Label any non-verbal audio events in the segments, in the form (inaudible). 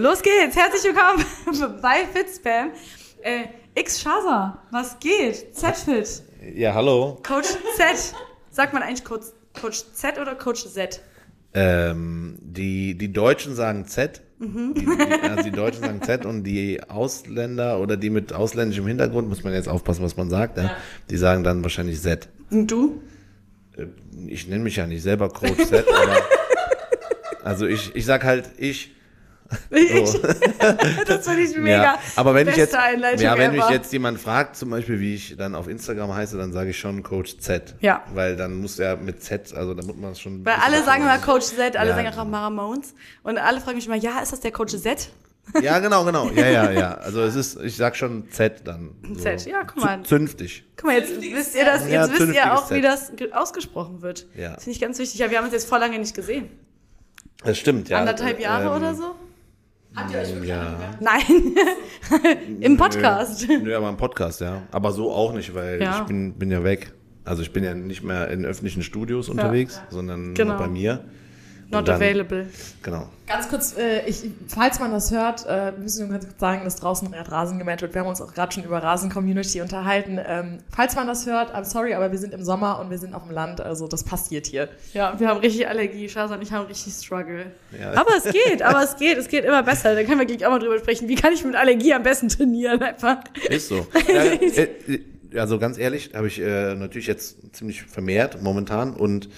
los geht's. Herzlich willkommen (laughs) bei Fitspam. Äh, X Shaza, was geht? Z-Fit. Ja, hallo. Coach Z. Sagt man eigentlich Coach, Coach Z oder Coach Z? Ähm, die, die Deutschen sagen Z. Mhm. Die, die, also die Deutschen sagen Z und die Ausländer oder die mit ausländischem Hintergrund, muss man jetzt aufpassen, was man sagt, ja, die sagen dann wahrscheinlich Z. Und du? Äh, Ich nenne mich ja nicht selber Coach Z, aber (laughs) also ich, ich sag halt ich. Ich. So. (laughs) das finde ich mega. Ja, aber wenn ich Beste jetzt, Einleitung ja, wenn mich jetzt jemand fragt, zum Beispiel, wie ich dann auf Instagram heiße, dann sage ich schon Coach Z. Ja. Weil dann muss er mit Z, also da muss man es schon. Weil alle sagen immer Coach Z, alle Ja, sagen auch Mara Mones. Und alle fragen mich immer, ja, ist das der Coach Z? Ja, genau, genau. Ja, ja, ja. (laughs) Also es ist, ich sag schon Z dann. So. Z, ja, guck mal. Zünftig. Guck mal, jetzt wisst ihr das, Ja, jetzt wisst ihr auch, wie Z. das ge- ausgesprochen wird. Ja. Finde ich ganz wichtig. Ja, wir haben uns jetzt vor lange nicht gesehen. Das stimmt, ja. Anderthalb Jahre Ähm, oder so? Ja. Nein. (laughs) Im Podcast. Nö, nö, aber im Podcast, ja. Aber so auch nicht, weil Ja. ich bin, bin ja weg. Also ich bin ja nicht mehr in öffentlichen Studios unterwegs, sondern Genau. nur bei mir. Not dann- available. Genau. Ganz kurz, äh, ich, falls man das hört, äh, müssen wir ganz kurz sagen, dass draußen gerade Rasen gemäht wird. Wir haben uns auch gerade schon über Rasen-Community unterhalten. Ähm, falls man das hört, I'm sorry, aber wir sind im Sommer und wir sind auf dem Land, also das passiert hier. Ja, wir haben richtig Allergie. Shasa und ich haben richtig Struggle. Ja. Aber es geht, aber es geht, es geht immer besser. Da können wir gleich auch mal drüber sprechen. Wie kann ich mit Allergie am besten trainieren? Einfach. Ist so. (laughs) Ja, äh, äh, also ganz ehrlich, habe ich äh, natürlich jetzt ziemlich vermehrt momentan und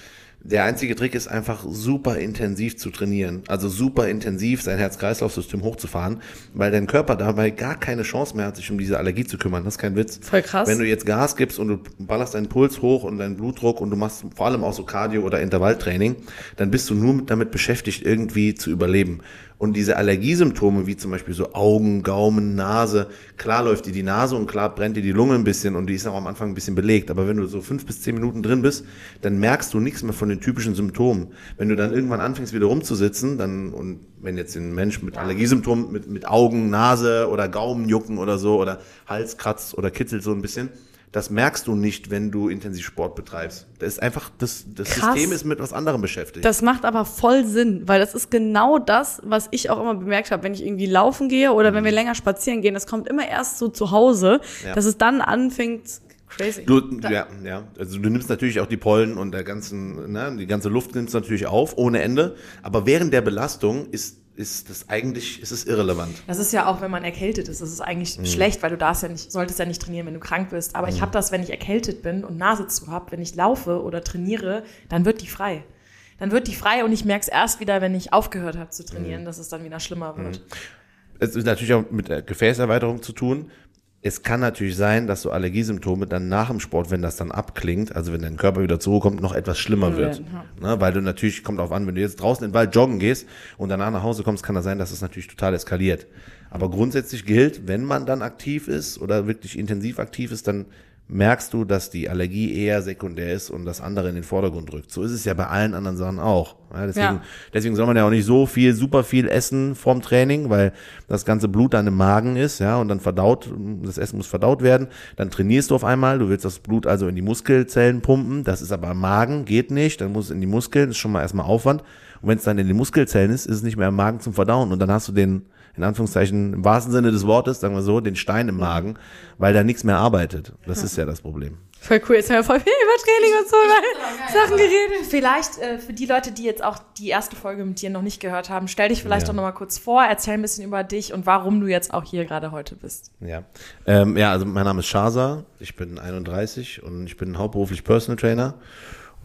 der einzige Trick ist einfach super intensiv zu trainieren. Also super intensiv sein Herz-Kreislauf-System hochzufahren, weil dein Körper dabei gar keine Chance mehr hat, sich um diese Allergie zu kümmern. Das ist kein Witz. Voll krass. Wenn du jetzt Gas gibst und du ballerst deinen Puls hoch und deinen Blutdruck und du machst vor allem auch so Cardio- oder Intervalltraining, dann bist du nur damit beschäftigt, irgendwie zu überleben. Und diese Allergiesymptome, wie zum Beispiel so Augen, Gaumen, Nase, klar läuft dir die Nase und klar brennt dir die Lunge ein bisschen und die ist auch am Anfang ein bisschen belegt. Aber wenn du so fünf bis zehn Minuten drin bist, dann merkst du nichts mehr von den typischen Symptomen. Wenn du dann irgendwann anfängst, wieder rumzusitzen, dann, und wenn jetzt ein Mensch mit Allergiesymptomen, mit, mit Augen, Nase oder Gaumenjucken oder so oder Hals kratzt oder kitzelt so ein bisschen, das merkst du nicht, wenn du intensiv Sport betreibst. Das ist einfach, das, das Krass. System ist mit was anderem beschäftigt. Das macht aber voll Sinn, weil das ist genau das, was ich auch immer bemerkt habe, wenn ich irgendwie laufen gehe oder wenn wir länger spazieren gehen. Das kommt immer erst so zu Hause, Ja. dass es dann anfängt, crazy. Du, ja, ja, also du nimmst natürlich auch die Pollen und der ganzen, ne, die ganze Luft nimmst du natürlich auf, ohne Ende. Aber während der Belastung ist, ist das eigentlich, ist es irrelevant. Das ist ja auch, wenn man erkältet ist, das ist eigentlich schlecht, weil du darfst ja nicht, solltest ja nicht trainieren, wenn du krank bist. Aber ich habe das, wenn ich erkältet bin und Nase zu habe, wenn ich laufe oder trainiere, dann wird die frei. Dann wird die frei und ich merke es erst wieder, wenn ich aufgehört habe zu trainieren, dass es dann wieder schlimmer wird. Es ist natürlich auch mit der Gefäßerweiterung zu tun. Es kann natürlich sein, dass so Allergiesymptome dann nach dem Sport, wenn das dann abklingt, also wenn dein Körper wieder zur Ruhe kommt, noch etwas schlimmer wird. Ne, weil du natürlich, kommt auf an, wenn du jetzt draußen in den Wald joggen gehst und danach nach Hause kommst, kann das sein, dass es natürlich total eskaliert. Aber grundsätzlich gilt, wenn man dann aktiv ist oder wirklich intensiv aktiv ist, dann merkst du, dass die Allergie eher sekundär ist und das andere in den Vordergrund rückt. So ist es ja bei allen anderen Sachen auch. Ja, deswegen, Ja. deswegen soll man ja auch nicht so viel, super viel essen vorm Training, weil das ganze Blut dann im Magen ist, ja, und dann verdaut, das Essen muss verdaut werden. Dann trainierst du auf einmal, du willst das Blut also in die Muskelzellen pumpen, das ist aber im Magen, geht nicht, dann muss es in die Muskeln, ist schon mal erstmal Aufwand. Und wenn es dann in den Muskelzellen ist, ist es nicht mehr im Magen zum Verdauen und dann hast du den, in Anführungszeichen, im wahrsten Sinne des Wortes, sagen wir so, den Stein im Magen, weil da nichts mehr arbeitet. Das ist ja das Problem. Voll cool, jetzt haben wir voll viel über Training und so über Sachen geredet. Vielleicht äh, für die Leute, die jetzt auch die erste Folge mit dir noch nicht gehört haben, stell dich vielleicht Ja. doch noch mal kurz vor, erzähl ein bisschen über dich und warum du jetzt auch hier gerade heute bist. Ja. Ähm, ja, also mein Name ist Shaza, ich bin 31 und ich bin hauptberuflich Personal Trainer.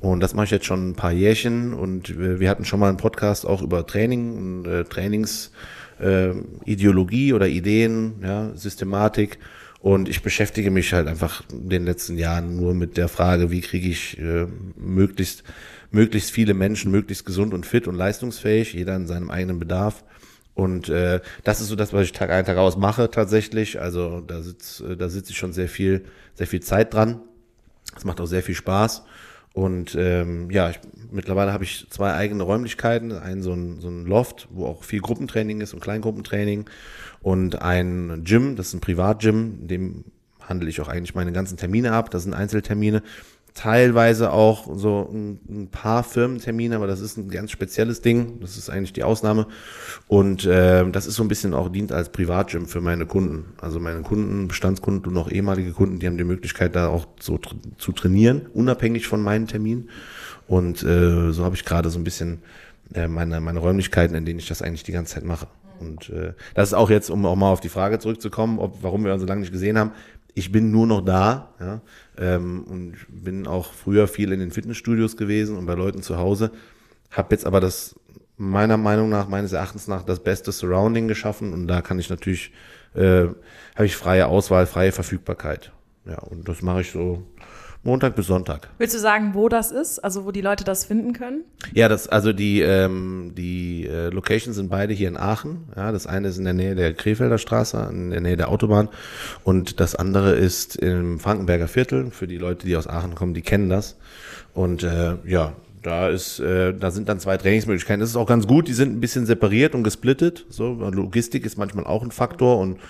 Und das mache ich jetzt schon ein paar Jährchen und wir, wir hatten schon mal einen Podcast auch über Training und äh, Trainings äh, Ideologie oder Ideen, ja, Systematik. Und ich beschäftige mich halt einfach in den letzten Jahren nur mit der Frage, wie kriege ich äh, möglichst, möglichst viele Menschen möglichst gesund und fit und leistungsfähig, jeder in seinem eigenen Bedarf. Und äh, das ist so das, was ich Tag ein, Tag aus mache tatsächlich. Also da sitz, äh, da sitze ich schon sehr viel, sehr viel Zeit dran. Es macht auch sehr viel Spaß. Und ähm, ja, ich, mittlerweile habe ich zwei eigene Räumlichkeiten. Einen so ein, so ein Loft, wo auch viel Gruppentraining ist und Kleingruppentraining. Und ein Gym, das ist ein Privatgym, in dem handle ich auch eigentlich meine ganzen Termine ab. Das sind Einzeltermine. Teilweise auch so ein, ein, paar Firmentermine, aber das ist ein ganz spezielles Ding. Das ist eigentlich die Ausnahme. Und äh, das ist so ein bisschen auch dient als Privatgym für meine Kunden. Also meine Kunden, Bestandskunden und auch ehemalige Kunden, die haben die Möglichkeit, da auch so tr zu trainieren, unabhängig von meinen Terminen. Und äh, so habe ich gerade so ein bisschen äh, meine, meine Räumlichkeiten, in denen ich das eigentlich die ganze Zeit mache. Und äh, das ist auch jetzt, um auch mal auf die Frage zurückzukommen, ob, warum wir uns so lange nicht gesehen haben. Ich bin nur noch da ja, ähm, und bin auch früher viel in den Fitnessstudios gewesen und bei Leuten zu Hause. Habe jetzt aber das meiner Meinung nach, meines Erachtens nach, das beste Surrounding geschaffen und da kann ich natürlich, äh, habe ich freie Auswahl, freie Verfügbarkeit. Ja, und das mache ich so Montag bis Sonntag. Willst du sagen, wo das ist? Also wo die Leute das finden können? Ja, das, also die, ähm, die äh, Locations sind beide hier in Aachen. Ja, das eine ist in der Nähe der Krefelder Straße, in der Nähe der Autobahn. Und das andere ist im Frankenberger Viertel. Für die Leute, die aus Aachen kommen, die kennen das. Und äh, ja, da ist, äh, da sind dann zwei Trainingsmöglichkeiten. Das ist auch ganz gut. Die sind ein bisschen separiert und gesplittet. So Logistik ist manchmal auch ein Faktor und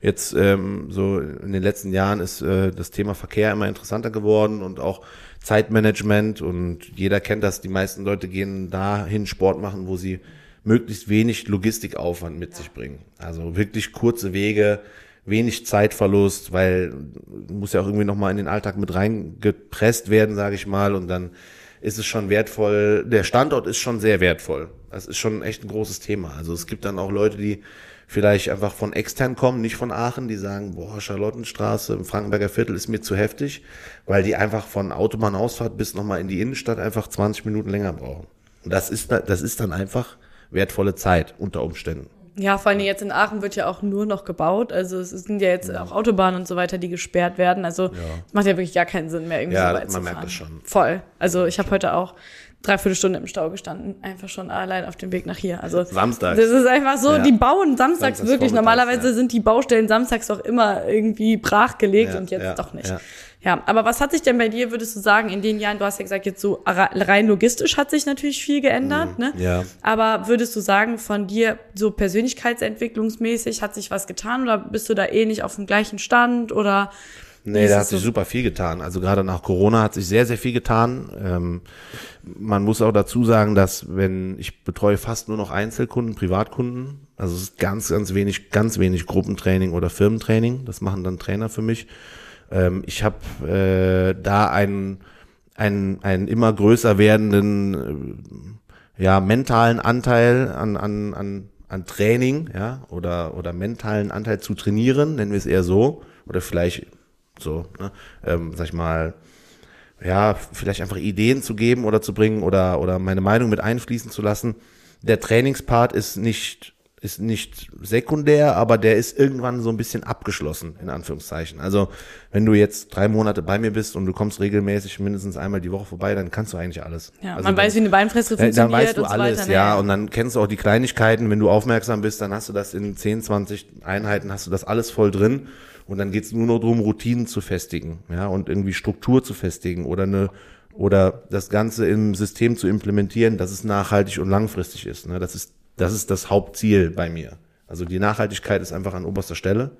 Jetzt ähm, so in den letzten Jahren ist äh, das Thema Verkehr immer interessanter geworden und auch Zeitmanagement und jeder kennt das. Die meisten Leute gehen dahin Sport machen, wo sie möglichst wenig Logistikaufwand mit sich bringen. Also wirklich kurze Wege, wenig Zeitverlust, weil muss ja auch irgendwie nochmal in den Alltag mit reingepresst werden, sage ich mal, und dann ist es schon wertvoll. Der Standort ist schon sehr wertvoll. Das ist schon echt ein großes Thema. Also es gibt dann auch Leute, die vielleicht einfach von extern kommen, nicht von Aachen, die sagen, boah, Charlottenstraße im Frankenberger Viertel ist mir zu heftig, weil die einfach von Autobahnausfahrt bis nochmal in die Innenstadt einfach 20 Minuten länger brauchen. Und das ist, das ist dann einfach wertvolle Zeit unter Umständen. Ja, vor allem jetzt in Aachen wird ja auch nur noch gebaut. Also es sind ja jetzt auch Autobahnen und so weiter, die gesperrt werden. Also ja. macht ja wirklich gar keinen Sinn mehr, irgendwie ja, so weit man zu merkt das schon. Voll. Also ich habe heute auch dreiviertel Stunde im Stau gestanden, einfach schon allein auf dem Weg nach hier. Also Samstag. Das ist einfach so, ja. die bauen samstags, samstags wirklich. Normalerweise ja. sind die Baustellen samstags doch immer irgendwie brachgelegt ja, und jetzt doch nicht. Ja. aber was hat sich denn bei dir, würdest du sagen, in den Jahren, du hast ja gesagt, jetzt so rein logistisch hat sich natürlich viel geändert, mhm, ne? Ja. Aber würdest du sagen, von dir so persönlichkeitsentwicklungsmäßig hat sich was getan oder bist du da eh nicht auf dem gleichen Stand oder Nee, da hat sich super viel getan. Also gerade nach Corona hat sich sehr, sehr viel getan. Ähm, man muss auch dazu sagen, dass wenn ich betreue fast nur noch Einzelkunden, Privatkunden, also es ist ganz, ganz wenig, ganz wenig Gruppentraining oder Firmentraining. Das machen dann Trainer für mich. Ähm, ich habe äh, da einen, einen, einen immer größer werdenden, äh, ja, mentalen Anteil an, an, an, an Training, ja, oder, oder mentalen Anteil zu trainieren, nennen wir es eher so, oder vielleicht so, ne? ähm, sag ich mal, ja, vielleicht einfach Ideen zu geben oder zu bringen oder, oder meine Meinung mit einfließen zu lassen. Der Trainingspart ist nicht, ist nicht sekundär, aber der ist irgendwann so ein bisschen abgeschlossen, in Anführungszeichen. Also, wenn du jetzt drei Monate bei mir bist und du kommst regelmäßig mindestens einmal die Woche vorbei, dann kannst du eigentlich alles. Ja, also man dann, weiß, wie eine Beinfresse funktioniert. Dann weißt du alles, weiter, ja. ne? Und dann kennst du auch die Kleinigkeiten. Wenn du aufmerksam bist, dann hast du das in 10, 20 Einheiten, hast du das alles voll drin. Und dann geht's nur noch darum, Routinen zu festigen, ja, und irgendwie Struktur zu festigen oder eine oder das Ganze im System zu implementieren, dass es nachhaltig und langfristig ist. Ne? Das ist das ist das Hauptziel bei mir. Also die Nachhaltigkeit ist einfach an oberster Stelle,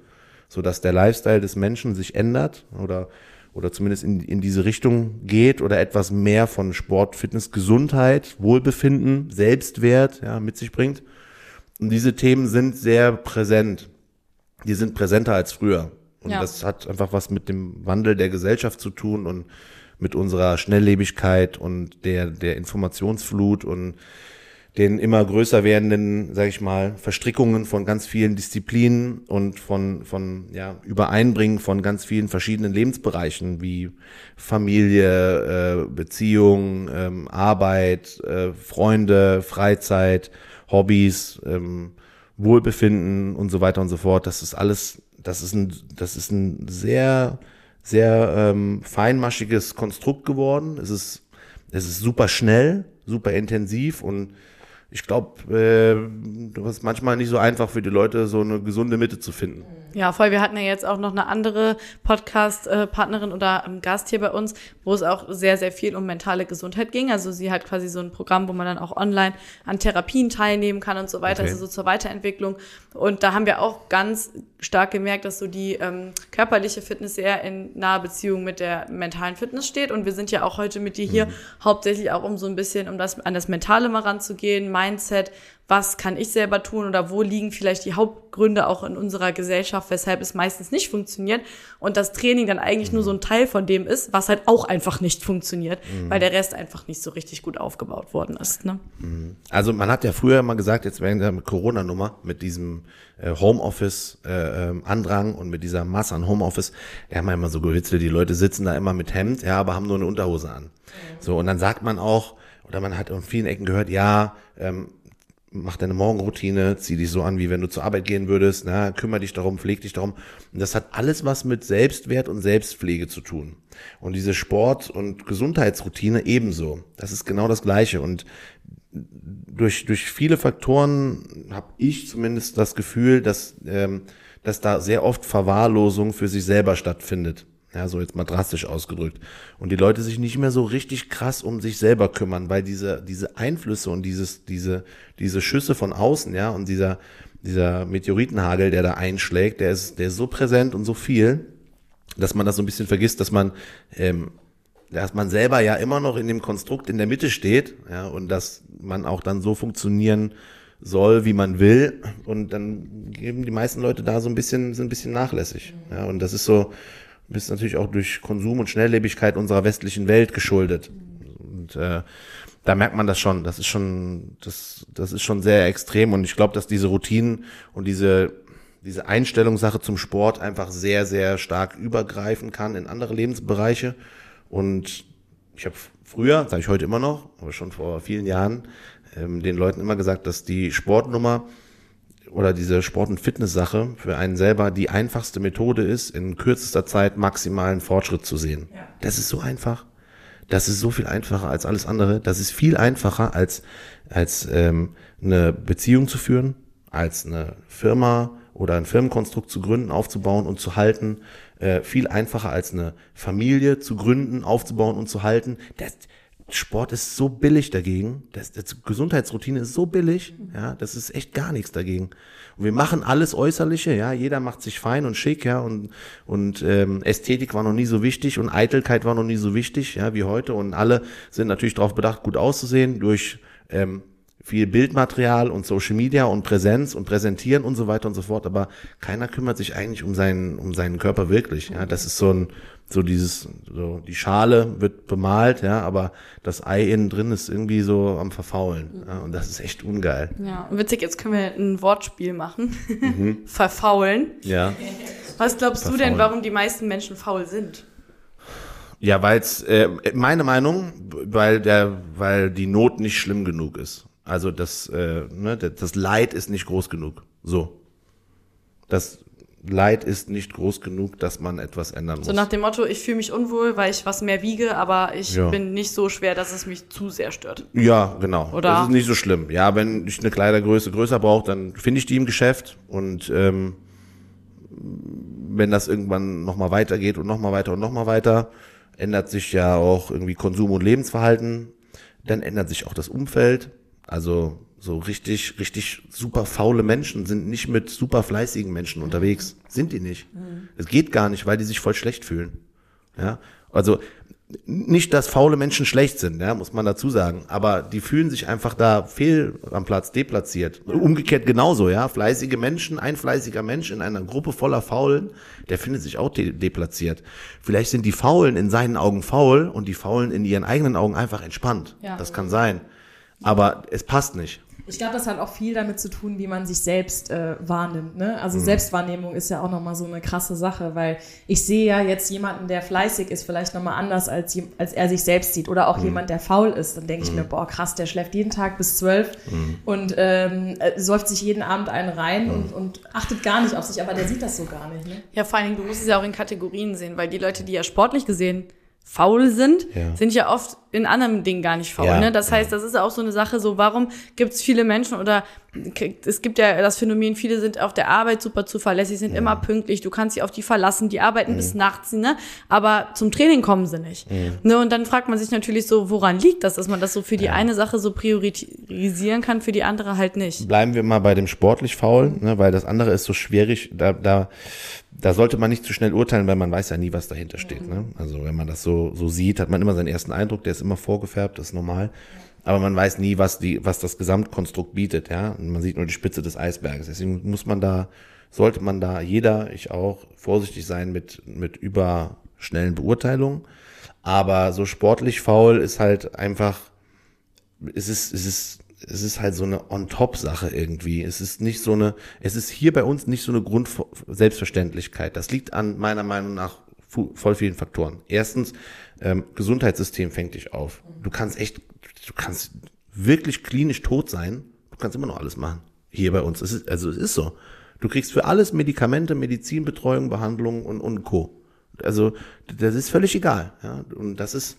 so dass der Lifestyle des Menschen sich ändert oder oder zumindest in, in diese Richtung geht oder etwas mehr von Sport, Fitness, Gesundheit, Wohlbefinden, Selbstwert ja, mit sich bringt. Und diese Themen sind sehr präsent. Die sind präsenter als früher. Und ja. das hat einfach was mit dem Wandel der Gesellschaft zu tun und mit unserer Schnelllebigkeit und der, der Informationsflut und den immer größer werdenden, sage ich mal, Verstrickungen von ganz vielen Disziplinen und von, von ja, Übereinbringen von ganz vielen verschiedenen Lebensbereichen wie Familie, äh, Beziehung, ähm, Arbeit, äh, Freunde, Freizeit, Hobbys, ähm, Wohlbefinden und so weiter und so fort. Das ist alles das ist ein, das ist ein sehr, sehr ähm, feinmaschiges Konstrukt geworden. Es ist, es ist super schnell, super intensiv und ich glaube, äh, das ist manchmal nicht so einfach für die Leute, so eine gesunde Mitte zu finden. Ja, voll. Wir hatten ja jetzt auch noch eine andere Podcast-Partnerin oder Gast hier bei uns, wo es auch sehr, sehr viel um mentale Gesundheit ging. Also sie hat quasi so ein Programm, wo man dann auch online an Therapien teilnehmen kann und so weiter, okay. also so zur Weiterentwicklung. Und da haben wir auch ganz stark gemerkt, dass so die ähm, körperliche Fitness sehr in naher Beziehung mit der mentalen Fitness steht. Und wir sind ja auch heute mit dir hier mhm. hauptsächlich auch um so ein bisschen um das an das Mentale mal ranzugehen, Mindset, was kann ich selber tun oder wo liegen vielleicht die Hauptgründe auch in unserer Gesellschaft, weshalb es meistens nicht funktioniert und das Training dann eigentlich mhm. nur so ein Teil von dem ist, was halt auch einfach nicht funktioniert, mhm. weil der Rest einfach nicht so richtig gut aufgebaut worden ist. Ne? Mhm. Also man hat ja früher mal gesagt, jetzt während der Corona-Nummer mit diesem äh, Homeoffice-Andrang äh, ähm, und mit dieser Masse an Homeoffice, wir haben ja immer so gewitzelt, die Leute sitzen da immer mit Hemd, ja, aber haben nur eine Unterhose an. So, und dann sagt man auch, oder man hat in vielen Ecken gehört, ja, ähm, mach deine Morgenroutine, zieh dich so an, wie wenn du zur Arbeit gehen würdest, na, kümmere dich darum, pfleg dich darum. Und das hat alles was mit Selbstwert und Selbstpflege zu tun. Und diese Sport- und Gesundheitsroutine ebenso. Das ist genau das Gleiche. Und durch, durch viele Faktoren habe ich zumindest das Gefühl, dass, ähm, dass da sehr oft Verwahrlosung für sich selber stattfindet. Ja, so jetzt mal drastisch ausgedrückt. Und die Leute sich nicht mehr so richtig krass um sich selber kümmern, weil diese, diese Einflüsse und dieses, diese, diese Schüsse von außen, ja, und dieser, dieser Meteoritenhagel, der da einschlägt, der ist, der ist so präsent und so viel, dass man das so ein bisschen vergisst, dass man, ähm, dass man selber ja immer noch in dem Konstrukt in der Mitte steht, ja, und dass man auch dann so funktionieren soll, wie man will. Und dann geben die meisten Leute da so ein bisschen, sind ein bisschen nachlässig. Ja, und das ist so, ist natürlich auch durch Konsum und Schnelllebigkeit unserer westlichen Welt geschuldet. Und äh, da merkt man das schon. Das ist schon, das, das ist schon sehr extrem. Und ich glaube, dass diese Routinen und diese diese Einstellungssache zum Sport einfach sehr, sehr stark übergreifen kann in andere Lebensbereiche. Und ich habe früher, sage ich heute immer noch, aber schon vor vielen Jahren, ähm, den Leuten immer gesagt, dass die Sportnummer oder diese Sport- und Fitness-Sache für einen selber die einfachste Methode ist, in kürzester Zeit maximalen Fortschritt zu sehen. Ja. Das ist so einfach. Das ist so viel einfacher als alles andere. Das ist viel einfacher als, als ähm, eine Beziehung zu führen, als eine Firma oder ein Firmenkonstrukt zu gründen, aufzubauen und zu halten. Äh, viel einfacher als eine Familie zu gründen, aufzubauen und zu halten. Das, Sport ist so billig dagegen. Das, das Gesundheitsroutine ist so billig. Ja, das ist echt gar nichts dagegen. Und wir machen alles Äußerliche. Ja, jeder macht sich fein und schick. Ja, und und ähm, Ästhetik war noch nie so wichtig und Eitelkeit war noch nie so wichtig. Ja, wie heute. Und alle sind natürlich darauf bedacht, gut auszusehen durch ähm, viel Bildmaterial und Social Media und Präsenz und Präsentieren und so weiter und so fort, aber keiner kümmert sich eigentlich um seinen, um seinen Körper wirklich. Ja, das ist so ein, so dieses, so die Schale wird bemalt, ja, aber das Ei innen drin ist irgendwie so am Verfaulen. Ja, und das ist echt ungeil. Ja, witzig, jetzt können wir ein Wortspiel machen. Mhm. (laughs) Verfaulen. Ja. Was glaubst Verfaulen. du denn, warum die meisten Menschen faul sind? Ja, weil es, äh, meine Meinung, weil der, weil die Not nicht schlimm genug ist. Also das, äh, ne, das Leid ist nicht groß genug. So. Das Leid ist nicht groß genug, dass man etwas ändern muss. So nach dem Motto, ich fühle mich unwohl, weil ich was mehr wiege, aber ich ja. bin nicht so schwer, dass es mich zu sehr stört. Ja, genau. Oder? Das ist nicht so schlimm. Ja, wenn ich eine Kleidergröße größer brauche, dann finde ich die im Geschäft und ähm, wenn das irgendwann nochmal weitergeht und nochmal weiter und nochmal weiter, ändert sich ja auch irgendwie Konsum- und Lebensverhalten, dann ändert sich auch das Umfeld also so richtig, richtig super faule Menschen sind nicht mit super fleißigen Menschen unterwegs. Sind die nicht. Es geht gar nicht, weil die sich voll schlecht fühlen. Ja, also nicht, dass faule Menschen schlecht sind, ja, muss man dazu sagen, aber die fühlen sich einfach da fehl am Platz, deplatziert. Umgekehrt genauso, ja, fleißige Menschen, ein fleißiger Mensch in einer Gruppe voller Faulen, der findet sich auch de deplatziert. Vielleicht sind die Faulen in seinen Augen faul und die Faulen in ihren eigenen Augen einfach entspannt. Ja. Das kann sein. Aber es passt nicht. Ich glaube, das hat auch viel damit zu tun, wie man sich selbst äh, wahrnimmt. Ne? Also mhm. Selbstwahrnehmung ist ja auch nochmal so eine krasse Sache, weil ich sehe ja jetzt jemanden, der fleißig ist, vielleicht nochmal anders, als, als er sich selbst sieht. Oder auch mhm. jemand, der faul ist. Dann denke ich mhm. mir, boah, krass, der schläft jeden Tag bis zwölf mhm. und ähm, äh, säuft sich jeden Abend einen rein mhm. und, und achtet gar nicht auf sich, aber der sieht das so gar nicht. Ne? Ja, vor allen Dingen, du musst es ja auch in Kategorien sehen, weil die Leute, die ja sportlich gesehen faul sind, ja. sind ja oft in anderen Dingen gar nicht faul. Ja, ne? Das heißt, das ist auch so eine Sache, so warum gibt es viele Menschen oder es gibt ja das Phänomen, viele sind auf der Arbeit super zuverlässig, sind immer pünktlich, du kannst sie auf die verlassen, die arbeiten mhm. bis nachts, ne? aber zum Training kommen sie nicht. Mhm. Ne? Und dann fragt man sich natürlich so, woran liegt das, dass man das so für die eine Sache so priorisieren kann, für die andere halt nicht. Bleiben wir mal bei dem sportlich faul, ne? weil das andere ist so schwierig, da, da da sollte man nicht zu schnell urteilen, weil man weiß ja nie, was dahinter steht. Ne? Also wenn man das so, so sieht, hat man immer seinen ersten Eindruck, der ist immer vorgefärbt, das ist normal. Aber man weiß nie, was die, was das Gesamtkonstrukt bietet, ja. Und man sieht nur die Spitze des Eisberges. Deswegen muss man da, sollte man da, jeder, ich auch, vorsichtig sein mit, mit überschnellen Beurteilungen. Aber so sportlich faul ist halt einfach, es ist, es ist es ist halt so eine On-Top-Sache irgendwie. Es ist nicht so eine, es ist hier bei uns nicht so eine Grund-Selbstverständlichkeit. Das liegt an meiner Meinung nach voll vielen Faktoren. Erstens, ähm, Gesundheitssystem fängt dich auf. Du kannst echt, du kannst wirklich klinisch tot sein. Du kannst immer noch alles machen. Hier bei uns. Es ist, also es ist so. Du kriegst für alles Medikamente, Medizinbetreuung, Behandlung und, und Co. Also das ist völlig egal. Ja? Und das ist,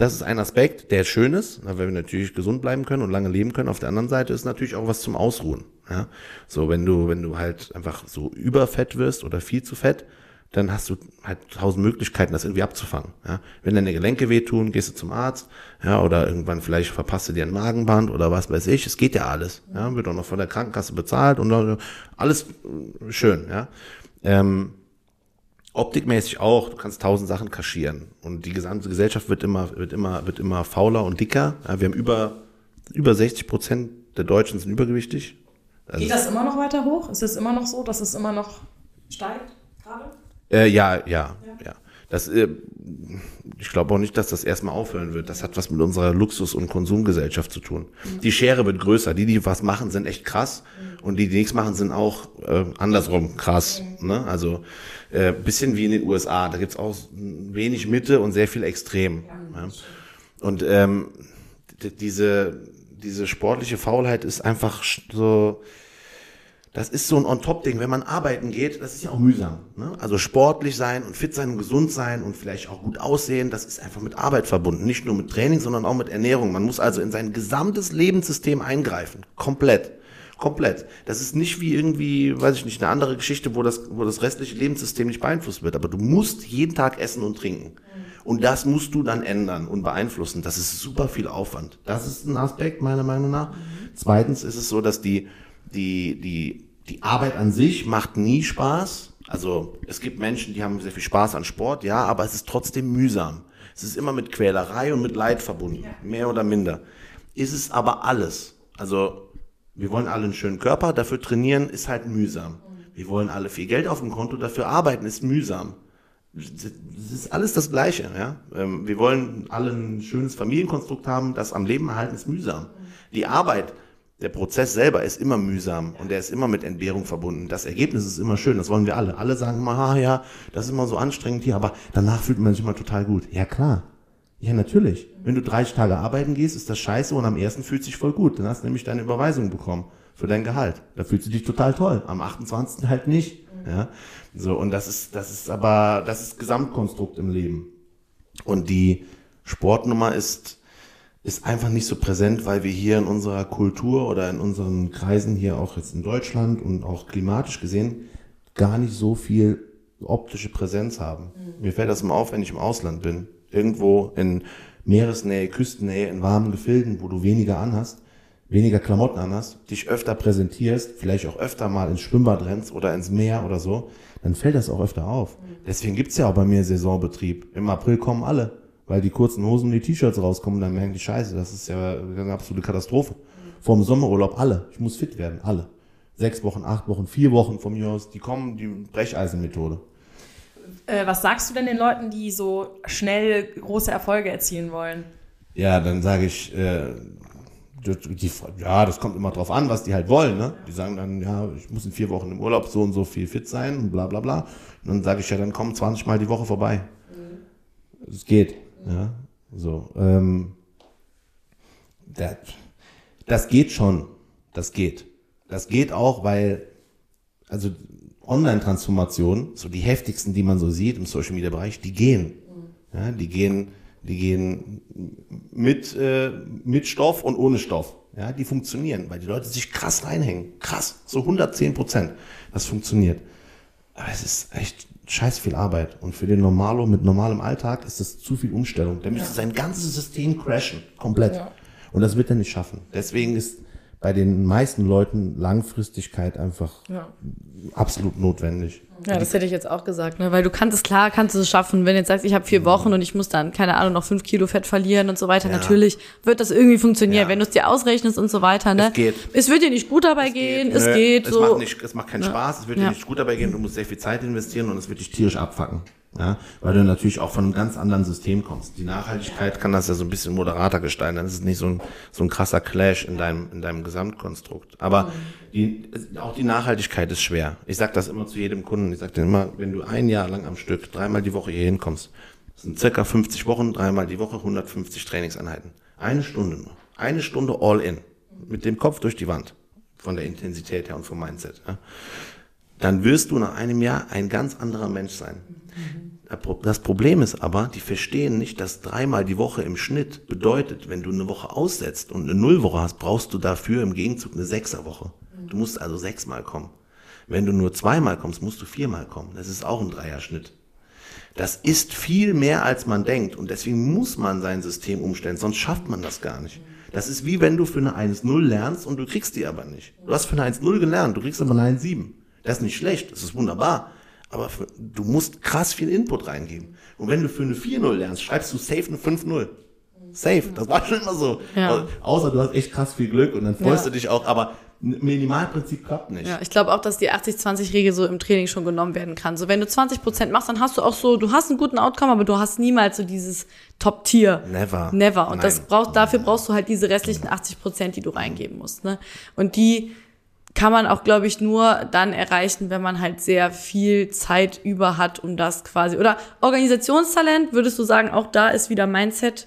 das ist ein Aspekt, der schön ist, weil wir natürlich gesund bleiben können und lange leben können. Auf der anderen Seite ist natürlich auch was zum Ausruhen. Ja? So, wenn du, wenn du halt einfach so überfett wirst oder viel zu fett, dann hast du halt tausend Möglichkeiten, das irgendwie abzufangen. Ja? Wenn deine Gelenke wehtun, gehst du zum Arzt, ja, oder irgendwann vielleicht verpasst du dir ein Magenband oder was weiß ich. Es geht ja alles. Ja? Wird auch noch von der Krankenkasse bezahlt und alles schön, ja. Ähm, optikmäßig auch, du kannst tausend Sachen kaschieren. Und die gesamte Gesellschaft wird immer, wird immer, wird immer fauler und dicker. Ja, wir haben über, über 60 Prozent der Deutschen sind übergewichtig. Also Geht das immer noch weiter hoch? Ist es immer noch so, dass es immer noch steigt gerade? Äh, ja, ja, ja, ja. Das, äh, ich glaube auch nicht, dass das erstmal aufhören wird. Das hat was mit unserer Luxus- und Konsumgesellschaft zu tun. Mhm. Die Schere wird größer. Die, die was machen, sind echt krass. Mhm. Und die, die nichts machen, sind auch äh, andersrum krass. Mhm. Ne? Also äh, bisschen wie in den USA. Da gibt's auch wenig Mitte und sehr viel Extrem. Ja. Und ähm, diese, diese sportliche Faulheit ist einfach so das ist so ein On-Top-Ding. Wenn man arbeiten geht, das ist ja auch mühsam. Ne? Also sportlich sein und fit sein und gesund sein und vielleicht auch gut aussehen, das ist einfach mit Arbeit verbunden. Nicht nur mit Training, sondern auch mit Ernährung. Man muss also in sein gesamtes Lebenssystem eingreifen. Komplett. Komplett. Das ist nicht wie irgendwie, weiß ich nicht, eine andere Geschichte, wo das, wo das restliche Lebenssystem nicht beeinflusst wird. Aber du musst jeden Tag essen und trinken. Und das musst du dann ändern und beeinflussen. Das ist super viel Aufwand. Das ist ein Aspekt meiner Meinung nach. Zweitens ist es so, dass die die, die, die Arbeit an sich macht nie Spaß. Also es gibt Menschen, die haben sehr viel Spaß an Sport, ja, aber es ist trotzdem mühsam. Es ist immer mit Quälerei und mit Leid verbunden, mehr oder minder. Ist es aber alles. Also wir wollen alle einen schönen Körper, dafür trainieren ist halt mühsam. Wir wollen alle viel Geld auf dem Konto, dafür arbeiten ist mühsam. Es ist alles das Gleiche. Ja? Ähm, wir wollen alle ein schönes Familienkonstrukt haben, das am Leben erhalten ist mühsam. Die Arbeit der Prozess selber ist immer mühsam und der ist immer mit Entbehrung verbunden. Das Ergebnis ist immer schön, das wollen wir alle. Alle sagen immer, ah ja, das ist immer so anstrengend hier, aber danach fühlt man sich immer total gut. Ja klar. Ja, natürlich. Wenn du 30 Tage arbeiten gehst, ist das scheiße und am ersten fühlt sich voll gut. Dann hast du nämlich deine Überweisung bekommen für dein Gehalt. Da fühlst du dich total toll. Am 28. halt nicht. Ja. So, und das ist, das ist aber, das ist Gesamtkonstrukt im Leben. Und die Sportnummer ist ist einfach nicht so präsent, weil wir hier in unserer Kultur oder in unseren Kreisen hier auch jetzt in Deutschland und auch klimatisch gesehen gar nicht so viel optische Präsenz haben. Mhm. Mir fällt das immer auf, wenn ich im Ausland bin. Irgendwo in Meeresnähe, Küstennähe, in warmen Gefilden, wo du weniger anhast, weniger Klamotten anhast, dich öfter präsentierst, vielleicht auch öfter mal ins Schwimmbad rennst oder ins Meer oder so, dann fällt das auch öfter auf. Mhm. Deswegen gibt's ja auch bei mir Saisonbetrieb. Im April kommen alle weil die kurzen Hosen und die T-Shirts rauskommen, dann merken die Scheiße, das ist ja eine absolute Katastrophe. Vorm Sommerurlaub alle, ich muss fit werden, alle. Sechs Wochen, acht Wochen, vier Wochen von mir aus, die kommen, die Brecheisenmethode. Äh, was sagst du denn den Leuten, die so schnell große Erfolge erzielen wollen? Ja, dann sage ich, äh, die, ja, das kommt immer drauf an, was die halt wollen. Ne? Die sagen dann, ja, ich muss in vier Wochen im Urlaub so und so viel fit sein und bla bla bla. Und dann sage ich ja, dann komm 20 Mal die Woche vorbei. Es mhm. geht. Ja, so. Ähm, das, das geht schon. Das geht. Das geht auch, weil, also Online-Transformationen, so die heftigsten, die man so sieht im Social-Media-Bereich, die gehen. Ja, die gehen, die gehen mit, äh, mit Stoff und ohne Stoff. Ja, die funktionieren, weil die Leute sich krass reinhängen. Krass, so 110 Prozent. Das funktioniert. Aber es ist echt scheiß viel Arbeit. Und für den Normalo mit normalem Alltag ist das zu viel Umstellung. Der müsste ja. sein ganzes System crashen. Komplett. Ja. Und das wird er nicht schaffen. Deswegen ist bei den meisten Leuten Langfristigkeit einfach ja. absolut notwendig. Ja, das hätte ich jetzt auch gesagt, ne? weil du kannst es klar, kannst es schaffen. Wenn du jetzt sagst, ich habe vier Wochen und ich muss dann, keine Ahnung, noch fünf Kilo Fett verlieren und so weiter, ja. natürlich wird das irgendwie funktionieren, ja. wenn du es dir ausrechnest und so weiter. Ne? Es geht. Es wird dir nicht gut dabei es gehen, geht. es Nö, geht. Es, so. macht nicht, es macht keinen Spaß, es wird dir nicht gut dabei gehen, du musst sehr viel Zeit investieren und es wird dich tierisch abfacken. Ja, weil du natürlich auch von einem ganz anderen System kommst. Die Nachhaltigkeit kann das ja so ein bisschen moderater gestalten. Dann ist es nicht so ein, so ein krasser Clash in deinem, in deinem Gesamtkonstrukt. Aber die, auch die Nachhaltigkeit ist schwer. Ich sage das immer zu jedem Kunden. Ich sage immer, wenn du ein Jahr lang am Stück dreimal die Woche hier hinkommst, sind circa 50 Wochen, dreimal die Woche, 150 Trainingseinheiten. Eine Stunde nur. Eine Stunde all in. Mit dem Kopf durch die Wand. Von der Intensität her und vom Mindset. Ja. Dann wirst du nach einem Jahr ein ganz anderer Mensch sein. Das Problem ist aber, die verstehen nicht, dass dreimal die Woche im Schnitt bedeutet, wenn du eine Woche aussetzt und eine Nullwoche hast, brauchst du dafür im Gegenzug eine Sechserwoche. Du musst also sechsmal kommen. Wenn du nur zweimal kommst, musst du viermal kommen. Das ist auch ein Dreierschnitt. Das ist viel mehr, als man denkt. Und deswegen muss man sein System umstellen, sonst schafft man das gar nicht. Das ist wie wenn du für eine 1-0 lernst und du kriegst die aber nicht. Du hast für eine 1-0 gelernt, du kriegst aber eine 1-7. Das ist nicht schlecht, das ist wunderbar. Aber für, du musst krass viel Input reingeben. Und wenn du für eine 4-0 lernst, schreibst du safe eine 5-0. Safe, das war schon immer so. Ja. Außer du hast echt krass viel Glück und dann freust ja. du dich auch, aber Minimalprinzip klappt nicht. Ja, ich glaube auch, dass die 80-20-Regel so im Training schon genommen werden kann. So, wenn du 20 Prozent machst, dann hast du auch so, du hast einen guten Outcome, aber du hast niemals so dieses Top-Tier. Never. Never. Und Nein. das braucht, dafür brauchst du halt diese restlichen 80 Prozent, die du reingeben musst, ne? Und die, kann man auch, glaube ich, nur dann erreichen, wenn man halt sehr viel Zeit über hat, um das quasi. Oder Organisationstalent, würdest du sagen, auch da ist wieder Mindset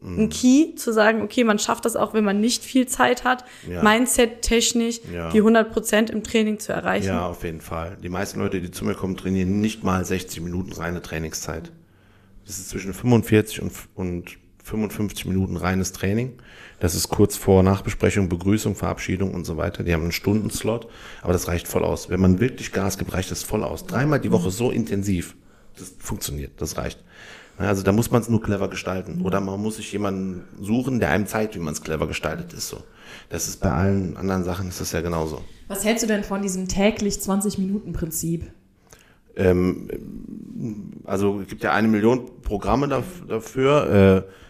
ein mhm. Key, zu sagen, okay, man schafft das auch, wenn man nicht viel Zeit hat, ja. Mindset technisch ja. die 100 Prozent im Training zu erreichen. Ja, auf jeden Fall. Die meisten Leute, die zu mir kommen, trainieren nicht mal 60 Minuten reine Trainingszeit. Das ist zwischen 45 und, und 55 Minuten reines Training. Das ist kurz vor Nachbesprechung, Begrüßung, Verabschiedung und so weiter. Die haben einen Stundenslot, aber das reicht voll aus. Wenn man wirklich Gas gibt, reicht das voll aus. Dreimal die Woche so intensiv. Das funktioniert, das reicht. Also da muss man es nur clever gestalten. Oder man muss sich jemanden suchen, der einem zeigt, wie man es clever gestaltet ist. So. Das ist bei allen anderen Sachen ist das ja genauso. Was hältst du denn von diesem täglich 20 Minuten Prinzip? Ähm, also es gibt ja eine Million Programme dafür. Äh,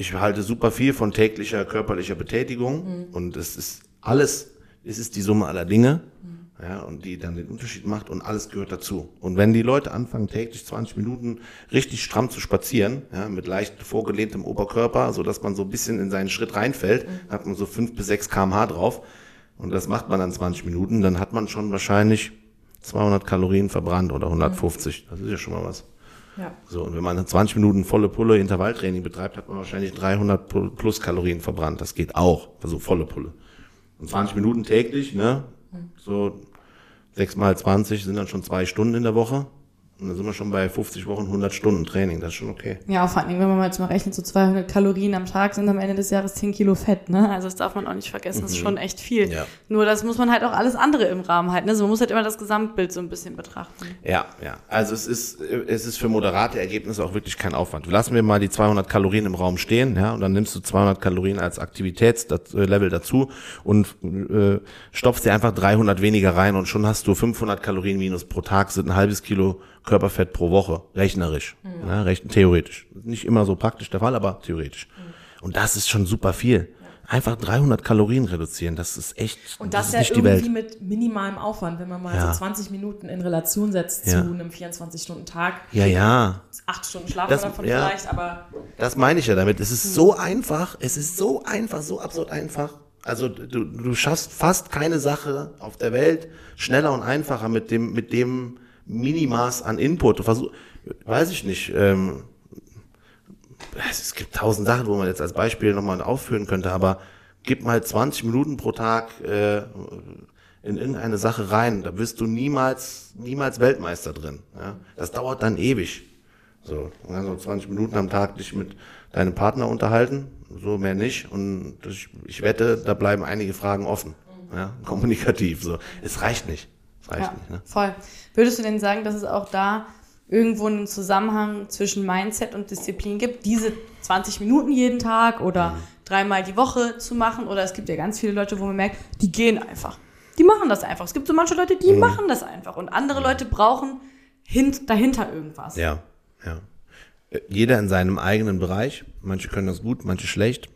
ich halte super viel von täglicher körperlicher Betätigung mhm. und es ist alles, es ist die Summe aller Dinge, mhm. ja, und die dann den Unterschied macht und alles gehört dazu. Und wenn die Leute anfangen, täglich 20 Minuten richtig stramm zu spazieren, ja, mit leicht vorgelehntem Oberkörper, so dass man so ein bisschen in seinen Schritt reinfällt, mhm. hat man so fünf bis sechs kmh drauf und das macht man dann 20 Minuten, dann hat man schon wahrscheinlich 200 Kalorien verbrannt oder 150. Das ist ja schon mal was. Ja. So, und wenn man 20 Minuten volle Pulle Intervalltraining betreibt, hat man wahrscheinlich 300 plus Kalorien verbrannt. Das geht auch, also volle Pulle. Und 20 Minuten täglich, ne? So 6 mal 20 sind dann schon zwei Stunden in der Woche. Und dann sind wir schon bei 50 Wochen, 100 Stunden Training. Das ist schon okay. Ja, vor allem, wenn man mal jetzt mal rechnet, so 200 Kalorien am Tag sind am Ende des Jahres 10 Kilo Fett, ne? Also das darf man auch nicht vergessen. Das ist mhm. schon echt viel. Ja. Nur das muss man halt auch alles andere im Rahmen halten. Also man muss halt immer das Gesamtbild so ein bisschen betrachten. Ja, ja. Also es ist, es ist für moderate Ergebnisse auch wirklich kein Aufwand. Lassen wir mal die 200 Kalorien im Raum stehen, ja? Und dann nimmst du 200 Kalorien als Aktivitätslevel dazu und äh, stopfst dir einfach 300 weniger rein und schon hast du 500 Kalorien minus pro Tag, sind ein halbes Kilo Körperfett pro Woche, rechnerisch, mhm. ne, recht, theoretisch. Nicht immer so praktisch der Fall, aber theoretisch. Mhm. Und das ist schon super viel. Einfach 300 Kalorien reduzieren, das ist echt. Und das, das ist ja nicht irgendwie die Welt. mit minimalem Aufwand, wenn man mal ja. so 20 Minuten in Relation setzt ja. zu einem 24-Stunden-Tag. Ja, ja. Acht Stunden schlafen das, davon ja. vielleicht, aber. Das meine ich ja damit. Es ist so einfach, es ist so einfach, so absurd einfach. Also du, du schaffst fast keine Sache auf der Welt schneller und einfacher mit dem, mit dem, Minimaß an Input. Versuch, weiß ich nicht. Ähm, es gibt tausend Sachen, wo man jetzt als Beispiel nochmal aufführen könnte, aber gib mal 20 Minuten pro Tag äh, in irgendeine Sache rein. Da wirst du niemals, niemals Weltmeister drin. Ja? Das dauert dann ewig. So, also 20 Minuten am Tag dich mit deinem Partner unterhalten, so mehr nicht. Und ich, ich wette, da bleiben einige Fragen offen. Ja, (laughs) kommunikativ. So. Es reicht nicht. Reicht ja, nicht. Ne? Voll. Würdest du denn sagen, dass es auch da irgendwo einen Zusammenhang zwischen Mindset und Disziplin gibt, diese 20 Minuten jeden Tag oder mhm. dreimal die Woche zu machen? Oder es gibt ja ganz viele Leute, wo man merkt, die gehen einfach. Die machen das einfach. Es gibt so manche Leute, die mhm. machen das einfach. Und andere Leute brauchen hint dahinter irgendwas. Ja, ja. Jeder in seinem eigenen Bereich. Manche können das gut, manche schlecht.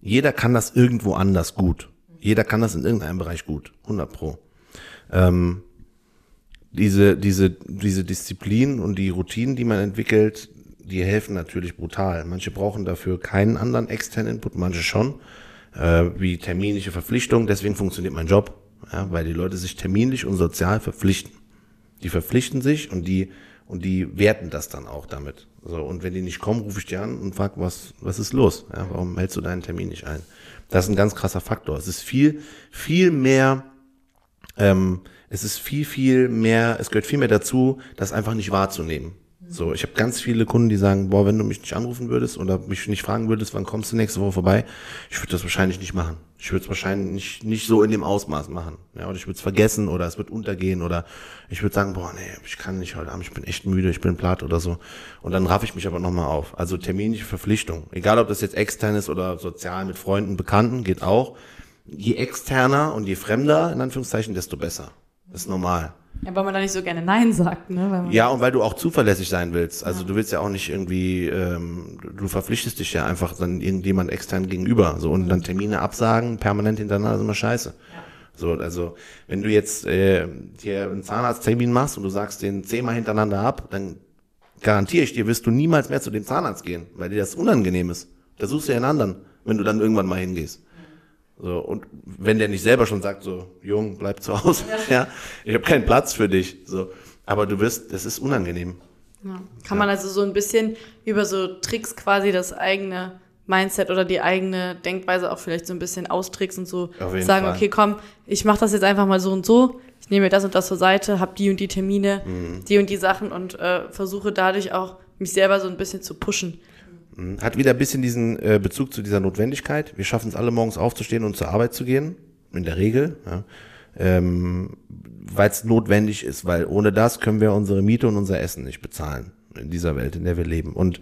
Jeder kann das irgendwo anders gut. Jeder kann das in irgendeinem Bereich gut. 100 pro. Ähm, diese, diese, diese Disziplin und die Routinen, die man entwickelt, die helfen natürlich brutal. Manche brauchen dafür keinen anderen externen Input, manche schon, äh, wie terminliche Verpflichtung. Deswegen funktioniert mein Job, ja, weil die Leute sich terminlich und sozial verpflichten. Die verpflichten sich und die und die werten das dann auch damit. So und wenn die nicht kommen, rufe ich die an und frage, was was ist los? Ja, warum hältst du deinen Termin nicht ein? Das ist ein ganz krasser Faktor. Es ist viel viel mehr ähm, es ist viel, viel mehr, es gehört viel mehr dazu, das einfach nicht wahrzunehmen. So, ich habe ganz viele Kunden, die sagen, boah, wenn du mich nicht anrufen würdest oder mich nicht fragen würdest, wann kommst du nächste Woche vorbei, ich würde das wahrscheinlich nicht machen. Ich würde es wahrscheinlich nicht, nicht so in dem Ausmaß machen. Ja, oder ich würde es vergessen oder es wird untergehen oder ich würde sagen, boah, nee, ich kann nicht heute Abend, ich bin echt müde, ich bin platt oder so. Und dann raff ich mich aber nochmal auf. Also terminliche Verpflichtung. Egal, ob das jetzt extern ist oder sozial mit Freunden, Bekannten, geht auch. Je externer und je fremder, in Anführungszeichen, desto besser. Das ist normal. Ja, weil man da nicht so gerne Nein sagt, ne? ja, und weil du auch zuverlässig sein willst. Also ja. du willst ja auch nicht irgendwie, ähm, du verpflichtest dich ja einfach dann irgendjemand extern gegenüber. So und dann Termine absagen, permanent hintereinander ist immer scheiße. Ja. So, also wenn du jetzt äh, dir einen Zahnarzttermin machst und du sagst den zehnmal hintereinander ab, dann garantiere ich dir, wirst du niemals mehr zu dem Zahnarzt gehen, weil dir das unangenehm ist. Da suchst du ja einen anderen, wenn du dann irgendwann mal hingehst. So, und wenn der nicht selber schon sagt, so, Jung, bleib zu Hause, ja, (laughs) ja ich habe keinen Platz für dich. So, aber du wirst, das ist unangenehm. Ja. Kann man also so ein bisschen über so Tricks quasi das eigene Mindset oder die eigene Denkweise auch vielleicht so ein bisschen austricksen und so sagen, Fall. okay, komm, ich mache das jetzt einfach mal so und so. Ich nehme mir das und das zur Seite, habe die und die Termine, mhm. die und die Sachen und äh, versuche dadurch auch mich selber so ein bisschen zu pushen. Mhm. Hat wieder ein bisschen diesen äh, Bezug zu dieser Notwendigkeit. Wir schaffen es alle morgens aufzustehen und zur Arbeit zu gehen, in der Regel, ja. ähm, weil es notwendig ist, weil ohne das können wir unsere Miete und unser Essen nicht bezahlen in dieser Welt, in der wir leben. Und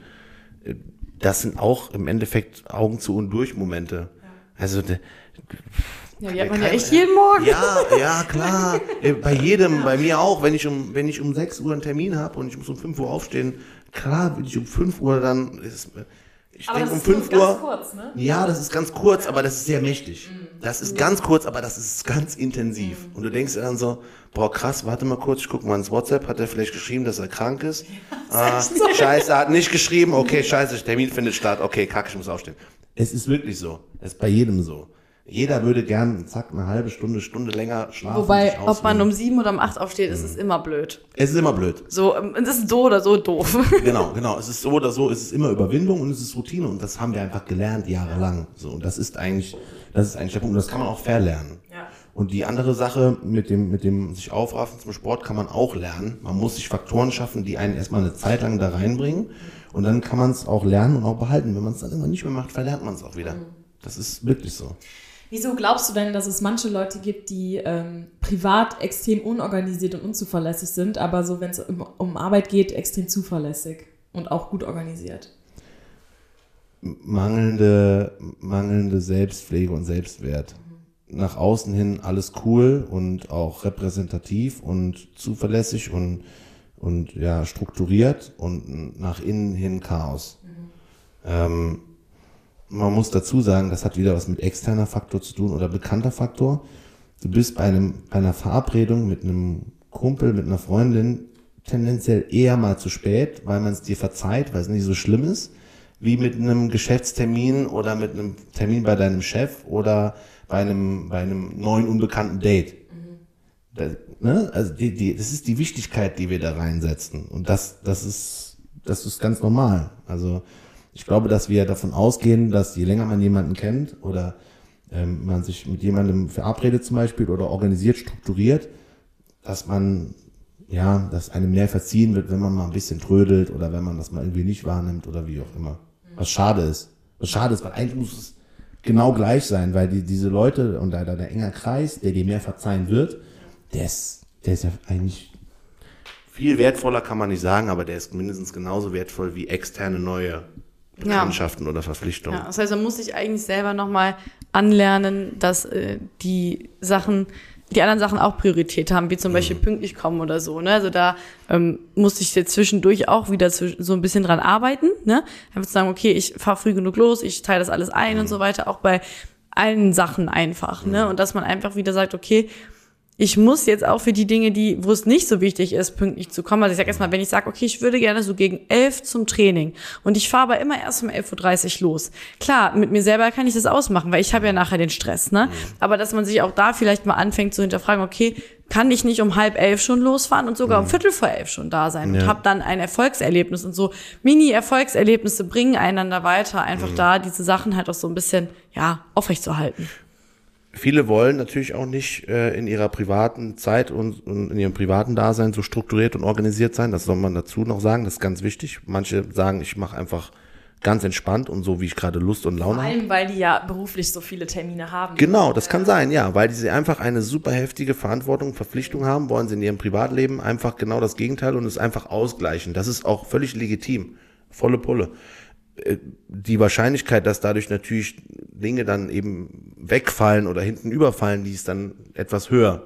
äh, das sind auch im Endeffekt Augen zu und durch Momente. Also ja, die hat man ja echt jeden Morgen. Ja, ja, klar. Äh, bei jedem, bei mir auch. Wenn ich um, wenn ich um 6 Uhr einen Termin habe und ich muss um 5 Uhr aufstehen, klar will ich um 5 Uhr dann. Ist, ich denke um 5 Uhr. Ganz kurz, ne? Ja, das ist ganz kurz, aber das ist sehr mächtig. Mhm. Das ist ganz kurz, aber das ist ganz intensiv. Mhm. Und du denkst dir dann so, boah krass, warte mal kurz, ich gucke mal ins WhatsApp, hat er vielleicht geschrieben, dass er krank ist? Ja, ah, so. Scheiße, er hat nicht geschrieben, okay, scheiße, Termin findet statt, okay, kacke, ich muss aufstehen. Es ist wirklich so. Es ist bei jedem so. Jeder würde gern, zack, eine halbe Stunde, Stunde länger schlafen. Wobei, ob man um sieben oder um acht aufsteht, ist es mhm. immer blöd. Es ist immer blöd. So, ähm, es ist so oder so doof. (laughs) Genau, genau. Es ist so oder so, es ist immer Überwindung und es ist Routine und das haben wir einfach gelernt jahrelang. So, und das ist eigentlich, das ist eigentlich der Punkt. Und das kann man auch verlernen. Ja. Und die andere Sache mit dem, mit dem sich aufraffen zum Sport kann man auch lernen. Man muss sich Faktoren schaffen, die einen erstmal eine Zeit lang da reinbringen. Und dann kann man es auch lernen und auch behalten. Wenn man es dann immer nicht mehr macht, verlernt man es auch wieder. Mhm. Das ist wirklich so. Wieso glaubst du denn, dass es manche Leute gibt, die ähm, privat extrem unorganisiert und unzuverlässig sind, aber so, wenn es um, um, Arbeit geht, extrem zuverlässig und auch gut organisiert? Mangelnde, mangelnde Selbstpflege und Selbstwert. Mhm. Nach außen hin alles cool und auch repräsentativ und zuverlässig und, und ja, strukturiert und nach innen hin Chaos. Mhm. Ähm, man muss dazu sagen, das hat wieder was mit externer Faktor zu tun oder bekannter Faktor. Du bist bei, einem, bei einer Verabredung mit einem Kumpel, mit einer Freundin tendenziell eher mal zu spät, weil man es dir verzeiht, weil es nicht so schlimm ist, wie mit einem Geschäftstermin oder mit einem Termin bei deinem Chef oder bei einem, bei einem neuen unbekannten Date. Mhm. Da, ne? Also die, die, das ist die Wichtigkeit, die wir da reinsetzen. Und das, das ist, das ist ganz normal. Also ich glaube, dass wir davon ausgehen, dass je länger man jemanden kennt oder ähm, man sich mit jemandem verabredet zum Beispiel oder organisiert, strukturiert, dass man ja, dass einem mehr verziehen wird, wenn man mal ein bisschen trödelt oder wenn man das mal irgendwie nicht wahrnimmt oder wie auch immer. Was schade ist. Was schade ist, weil eigentlich muss es genau gleich sein, weil die, diese Leute und da der enger Kreis, der dir mehr verzeihen wird, der ist, der ist ja eigentlich viel wertvoller, kann man nicht sagen, aber der ist mindestens genauso wertvoll wie externe neue Bekanntschaften ja. oder Verpflichtungen. Ja, das heißt, man muss sich eigentlich selber nochmal anlernen, dass äh, die Sachen, die anderen Sachen auch Priorität haben, wie zum Beispiel mhm. pünktlich kommen oder so. Ne? Also da ähm, musste ich jetzt zwischendurch auch wieder so ein bisschen dran arbeiten. Ne? Einfach zu sagen, okay, ich fahre früh genug los, ich teile das alles ein mhm. und so weiter, auch bei allen Sachen einfach. Ne? Mhm. Ne? Und dass man einfach wieder sagt, okay, ich muss jetzt auch für die Dinge, die, wo es nicht so wichtig ist, pünktlich zu kommen. Also ich sag erstmal, wenn ich sage, okay, ich würde gerne so gegen elf zum Training und ich fahre aber immer erst um 11.30 Uhr los. Klar, mit mir selber kann ich das ausmachen, weil ich habe ja nachher den Stress, ne? Aber dass man sich auch da vielleicht mal anfängt zu hinterfragen, okay, kann ich nicht um halb elf schon losfahren und sogar um mhm. Viertel vor elf schon da sein ja. und habe dann ein Erfolgserlebnis und so Mini-Erfolgserlebnisse bringen einander weiter, einfach mhm. da diese Sachen halt auch so ein bisschen, ja, aufrechtzuerhalten viele wollen natürlich auch nicht äh, in ihrer privaten Zeit und, und, in ihrem privaten Dasein so strukturiert und organisiert sein. Das soll man dazu noch sagen. Das ist ganz wichtig. Manche sagen, ich mache einfach ganz entspannt und so, wie ich gerade Lust und Laune habe. Vor allem, weil die ja beruflich so viele Termine haben. Genau, das kann sein, ja, weil die einfach eine super heftige Verantwortung, Verpflichtung haben, wollen sie in ihrem Privatleben einfach genau das Gegenteil und es einfach ausgleichen. Das ist auch völlig legitim. Volle Pulle. Äh, die Wahrscheinlichkeit, dass dadurch natürlich Dinge dann eben wegfallen oder hinten überfallen, die ist dann etwas höher.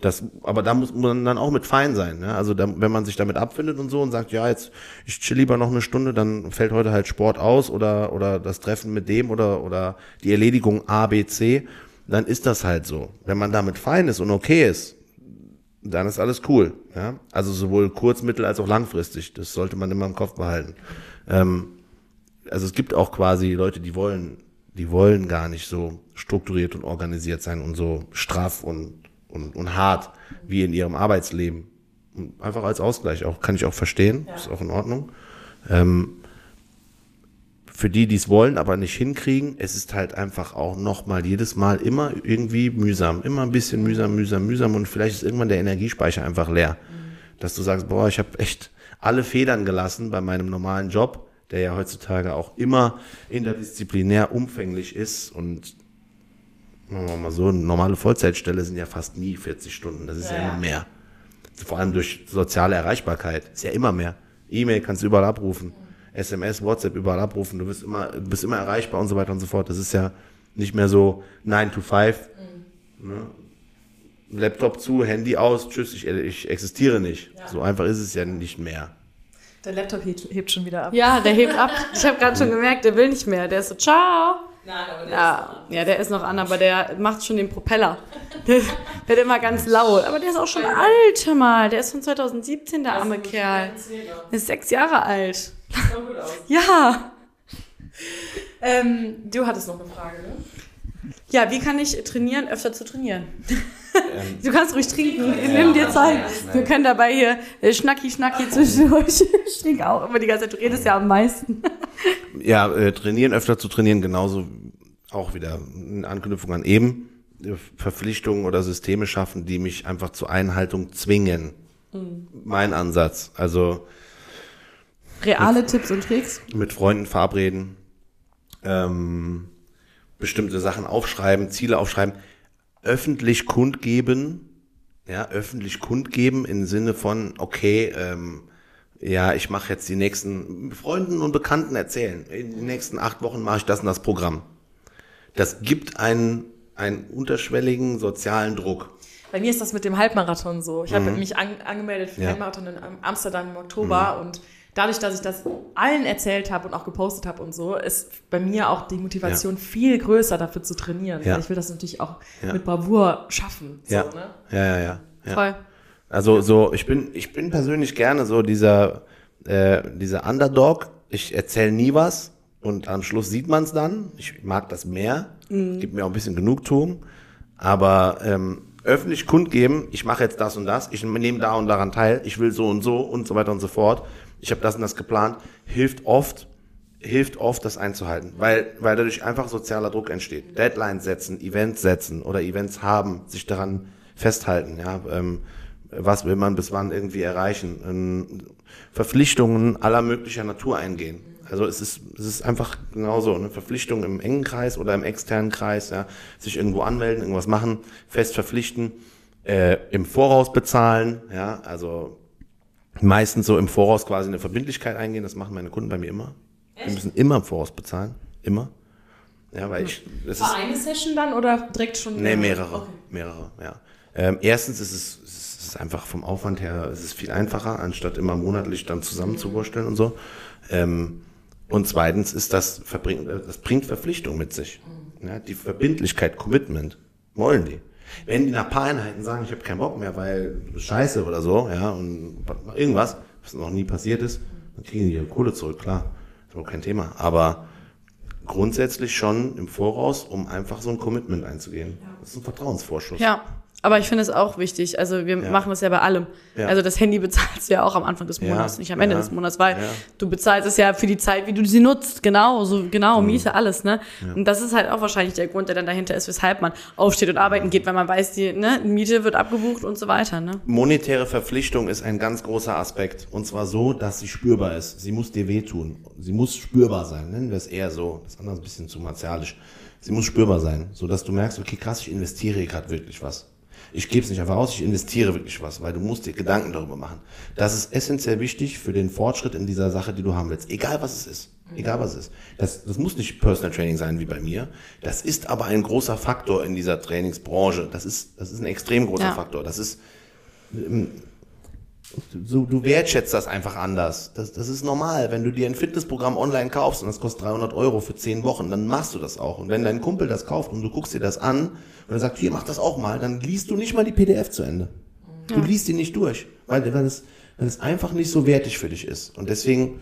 Das, aber da muss man dann auch mit fein sein. Ne? Also da, wenn man sich damit abfindet und so und sagt, ja, jetzt ich chill lieber noch eine Stunde, dann fällt heute halt Sport aus oder oder das Treffen mit dem oder oder die Erledigung A, B, C, dann ist das halt so. Wenn man damit fein ist und okay ist, dann ist alles cool. Ja? Also sowohl kurz-, mittel- als auch langfristig. Das sollte man immer im Kopf behalten. Ähm, also es gibt auch quasi Leute, die wollen, die wollen gar nicht so strukturiert und organisiert sein und so straff und, und, und hart wie in ihrem Arbeitsleben. Und einfach als Ausgleich auch, kann ich auch verstehen, ja. ist auch in Ordnung. Ähm, für die, die es wollen, aber nicht hinkriegen, es ist halt einfach auch nochmal jedes Mal immer irgendwie mühsam, immer ein bisschen mühsam, mühsam, mühsam und vielleicht ist irgendwann der Energiespeicher einfach leer. Mhm. Dass du sagst, boah, ich habe echt alle Federn gelassen bei meinem normalen Job der ja heutzutage auch immer interdisziplinär umfänglich ist und machen wir mal so, eine normale Vollzeitstelle sind ja fast nie 40 Stunden, das ist ja, ja immer mehr. Vor allem durch soziale Erreichbarkeit, ist ja immer mehr. E-Mail kannst du überall abrufen, SMS, WhatsApp überall abrufen, du bist immer, du bist immer erreichbar und so weiter und so fort. Das ist ja nicht mehr so 9 to 5. Mhm. Ne? Laptop zu, Handy aus, tschüss, ich, ich existiere nicht. Ja. So einfach ist es ja nicht mehr. Der Laptop hebt, hebt, schon wieder ab. Ja, der hebt ab. Ich habe gerade schon gemerkt, der will nicht mehr. Der ist so, ciao. Nein, aber der ja, ist noch an. Ja, der ist noch an, aber der macht schon den Propeller. Der, wird immer ganz laut. Aber der ist auch schon alt, hör mal. Der ist von 2017, der das arme Kerl. Der ist sechs Jahre alt. Sieht gut aus. Ja. Ähm, du hattest noch eine Frage, ne? Ja, wie kann ich trainieren, öfter zu trainieren? Ähm, du kannst ruhig trinken, nimm dir Zeit. Wir können dabei hier äh, schnacki schnacki zwischen euch. (laughs) Ich trinke auch immer die ganze Zeit, du redest ja am meisten. (laughs) ja, äh, trainieren, öfter zu trainieren, genauso auch wieder in Anknüpfung an eben. Verpflichtungen oder Systeme schaffen, die mich einfach zur Einhaltung zwingen. Mhm. Mein Ansatz. Also reale mit, Tipps und Tricks. Mit Freunden verabreden. Ähm, bestimmte Sachen aufschreiben, Ziele aufschreiben, öffentlich kundgeben, ja, öffentlich kundgeben im Sinne von, okay, ähm, ja, ich mache jetzt die nächsten Freunden und Bekannten erzählen. In den nächsten acht Wochen mache ich das und das Programm. Das gibt einen, einen unterschwelligen sozialen Druck. Bei mir ist das mit dem Halbmarathon so. Ich mhm. habe mich an, angemeldet für den ja. Halbmarathon in Amsterdam im Oktober mhm. und dadurch, dass ich das allen erzählt habe und auch gepostet habe und so, ist bei mir auch die Motivation ja. viel größer, dafür zu trainieren. Ja. ich will das natürlich auch mit Bravour schaffen. So, ja. Ne? ja, ja, ja, ja. Voll. Also so, ich bin, ich bin persönlich gerne so dieser, äh, dieser Underdog. Ich erzähle nie was und am Schluss sieht man es dann. Ich mag das mehr. Mhm. Gibt mir auch ein bisschen Genugtuung. Aber ähm, öffentlich kundgeben, ich mache jetzt das und das, ich nehme da und daran teil, ich will so und so und so weiter und so fort ich habe das und das geplant, hilft oft, hilft oft, das einzuhalten, weil, weil dadurch einfach sozialer Druck entsteht. Deadlines setzen, Events setzen oder Events haben, sich daran festhalten, ja, ähm, was will man bis wann irgendwie erreichen, ähm, Verpflichtungen aller möglicher Natur eingehen. Also es ist, es ist einfach genauso eine Verpflichtung im engen Kreis oder im externen Kreis, ja, sich irgendwo anmelden, irgendwas machen, fest verpflichten, äh, im Voraus bezahlen, ja, also meistens so im Voraus quasi eine Verbindlichkeit eingehen, das machen meine Kunden bei mir immer. Echt? Wir müssen immer im Voraus bezahlen, immer. Ja, weil ich. Das War ist, eine Session dann oder direkt schon? Nee, mehrere. Okay. Mehrere, ja. Ähm, erstens ist es, es ist einfach vom Aufwand her, es ist viel einfacher, anstatt immer monatlich dann zusammenzuwursteln und so. Ähm, und zweitens ist das, das bringt Verpflichtung mit sich. Ja, die Verbindlichkeit, Commitment, wollen die. Wenn die nach paar Einheiten sagen, ich habe keinen Bock mehr, weil scheiße oder so, ja, und irgendwas, was noch nie passiert ist, dann kriegen die ihre Kohle zurück, klar. Ist auch kein Thema. Aber grundsätzlich schon im Voraus, um einfach so ein Commitment einzugehen. Das ist ein Vertrauensvorschuss. Ja. Aber ich finde es auch wichtig. Also wir ja. machen das ja bei allem. Ja. Also das Handy bezahlst du ja auch am Anfang des Monats, ja. nicht am Ende des Monats, weil du bezahlst es ja für die Zeit, wie du sie nutzt. Genau, so genau, mhm. Miete, alles, ne? Und das ist halt auch wahrscheinlich der Grund, der dann dahinter ist, weshalb man aufsteht und arbeiten geht, weil man weiß, die ne, Miete wird abgebucht und so weiter. Ne? Monetäre Verpflichtung ist ein ganz großer Aspekt. Und zwar so, dass sie spürbar ist. Sie muss dir wehtun. Sie muss spürbar sein. Nennen wir es eher so. Das andere ist ein bisschen zu martialisch. Sie muss spürbar sein, so dass du merkst, okay, krass, ich investiere gerade wirklich was ich gebe es nicht einfach aus, ich investiere wirklich was, weil du musst dir Gedanken darüber machen. Das ist essentiell wichtig für den Fortschritt in dieser Sache, die du haben willst. Egal was es ist. Egal was es ist. Das, das muss nicht Personal Training sein wie bei mir. Das ist aber ein großer Faktor in dieser Trainingsbranche. Das ist, das ist ein extrem großer ja. Faktor. Das ist, ähm, so, du wertschätzt das einfach anders. Das, das ist normal. Wenn du dir ein Fitnessprogramm online kaufst und das kostet 300 Euro für 10 Wochen, dann machst du das auch. Und wenn dein Kumpel das kauft und du guckst dir das an und er sagt, hier, mach das auch mal, dann liest du nicht mal die PDF zu Ende. Du liest die nicht durch, weil, weil, es, weil es einfach nicht so wertig für dich ist. Und deswegen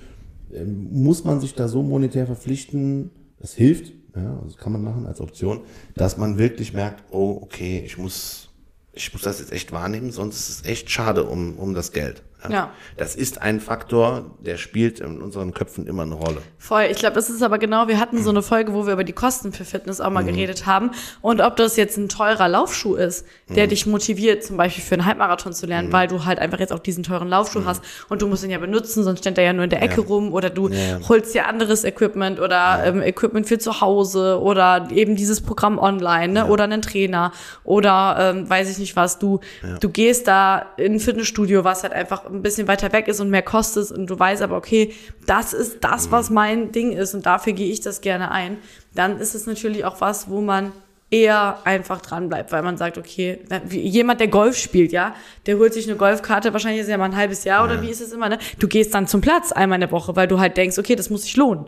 äh, muss man sich da so monetär verpflichten, das hilft, ja, also kann man machen als Option, dass man wirklich merkt, oh, okay, ich muss ich muss das jetzt echt wahrnehmen, sonst ist es echt schade um, um das Geld. Ja. Das ist ein Faktor, der spielt in unseren Köpfen immer eine Rolle. Voll. Ich glaube, das ist aber genau, wir hatten so eine Folge, wo wir über die Kosten für Fitness auch mal mhm. geredet haben. Und ob das jetzt ein teurer Laufschuh ist, der mhm. dich motiviert, zum Beispiel für einen Halbmarathon zu lernen, mhm. weil du halt einfach jetzt auch diesen teuren Laufschuh mhm. hast und du musst ihn ja benutzen, sonst steht er ja nur in der Ecke ja. rum oder du ja. holst dir anderes Equipment oder ähm, Equipment für zu Hause oder eben dieses Programm online, ne? oder einen Trainer oder ähm, weiß ich nicht was. Du, du gehst da in ein Fitnessstudio, was halt einfach ein bisschen weiter weg ist und mehr kostet und du weißt aber, okay, das ist das, was mhm. mein Ding ist und dafür gehe ich das gerne ein, dann ist es natürlich auch was, wo man eher einfach dran bleibt, weil man sagt, okay, jemand, der Golf spielt, ja, der holt sich eine Golfkarte, wahrscheinlich ist ja mal ein halbes Jahr oder wie ist es immer, ne? Du gehst dann zum Platz einmal in der Woche, weil du halt denkst, okay, das muss sich lohnen.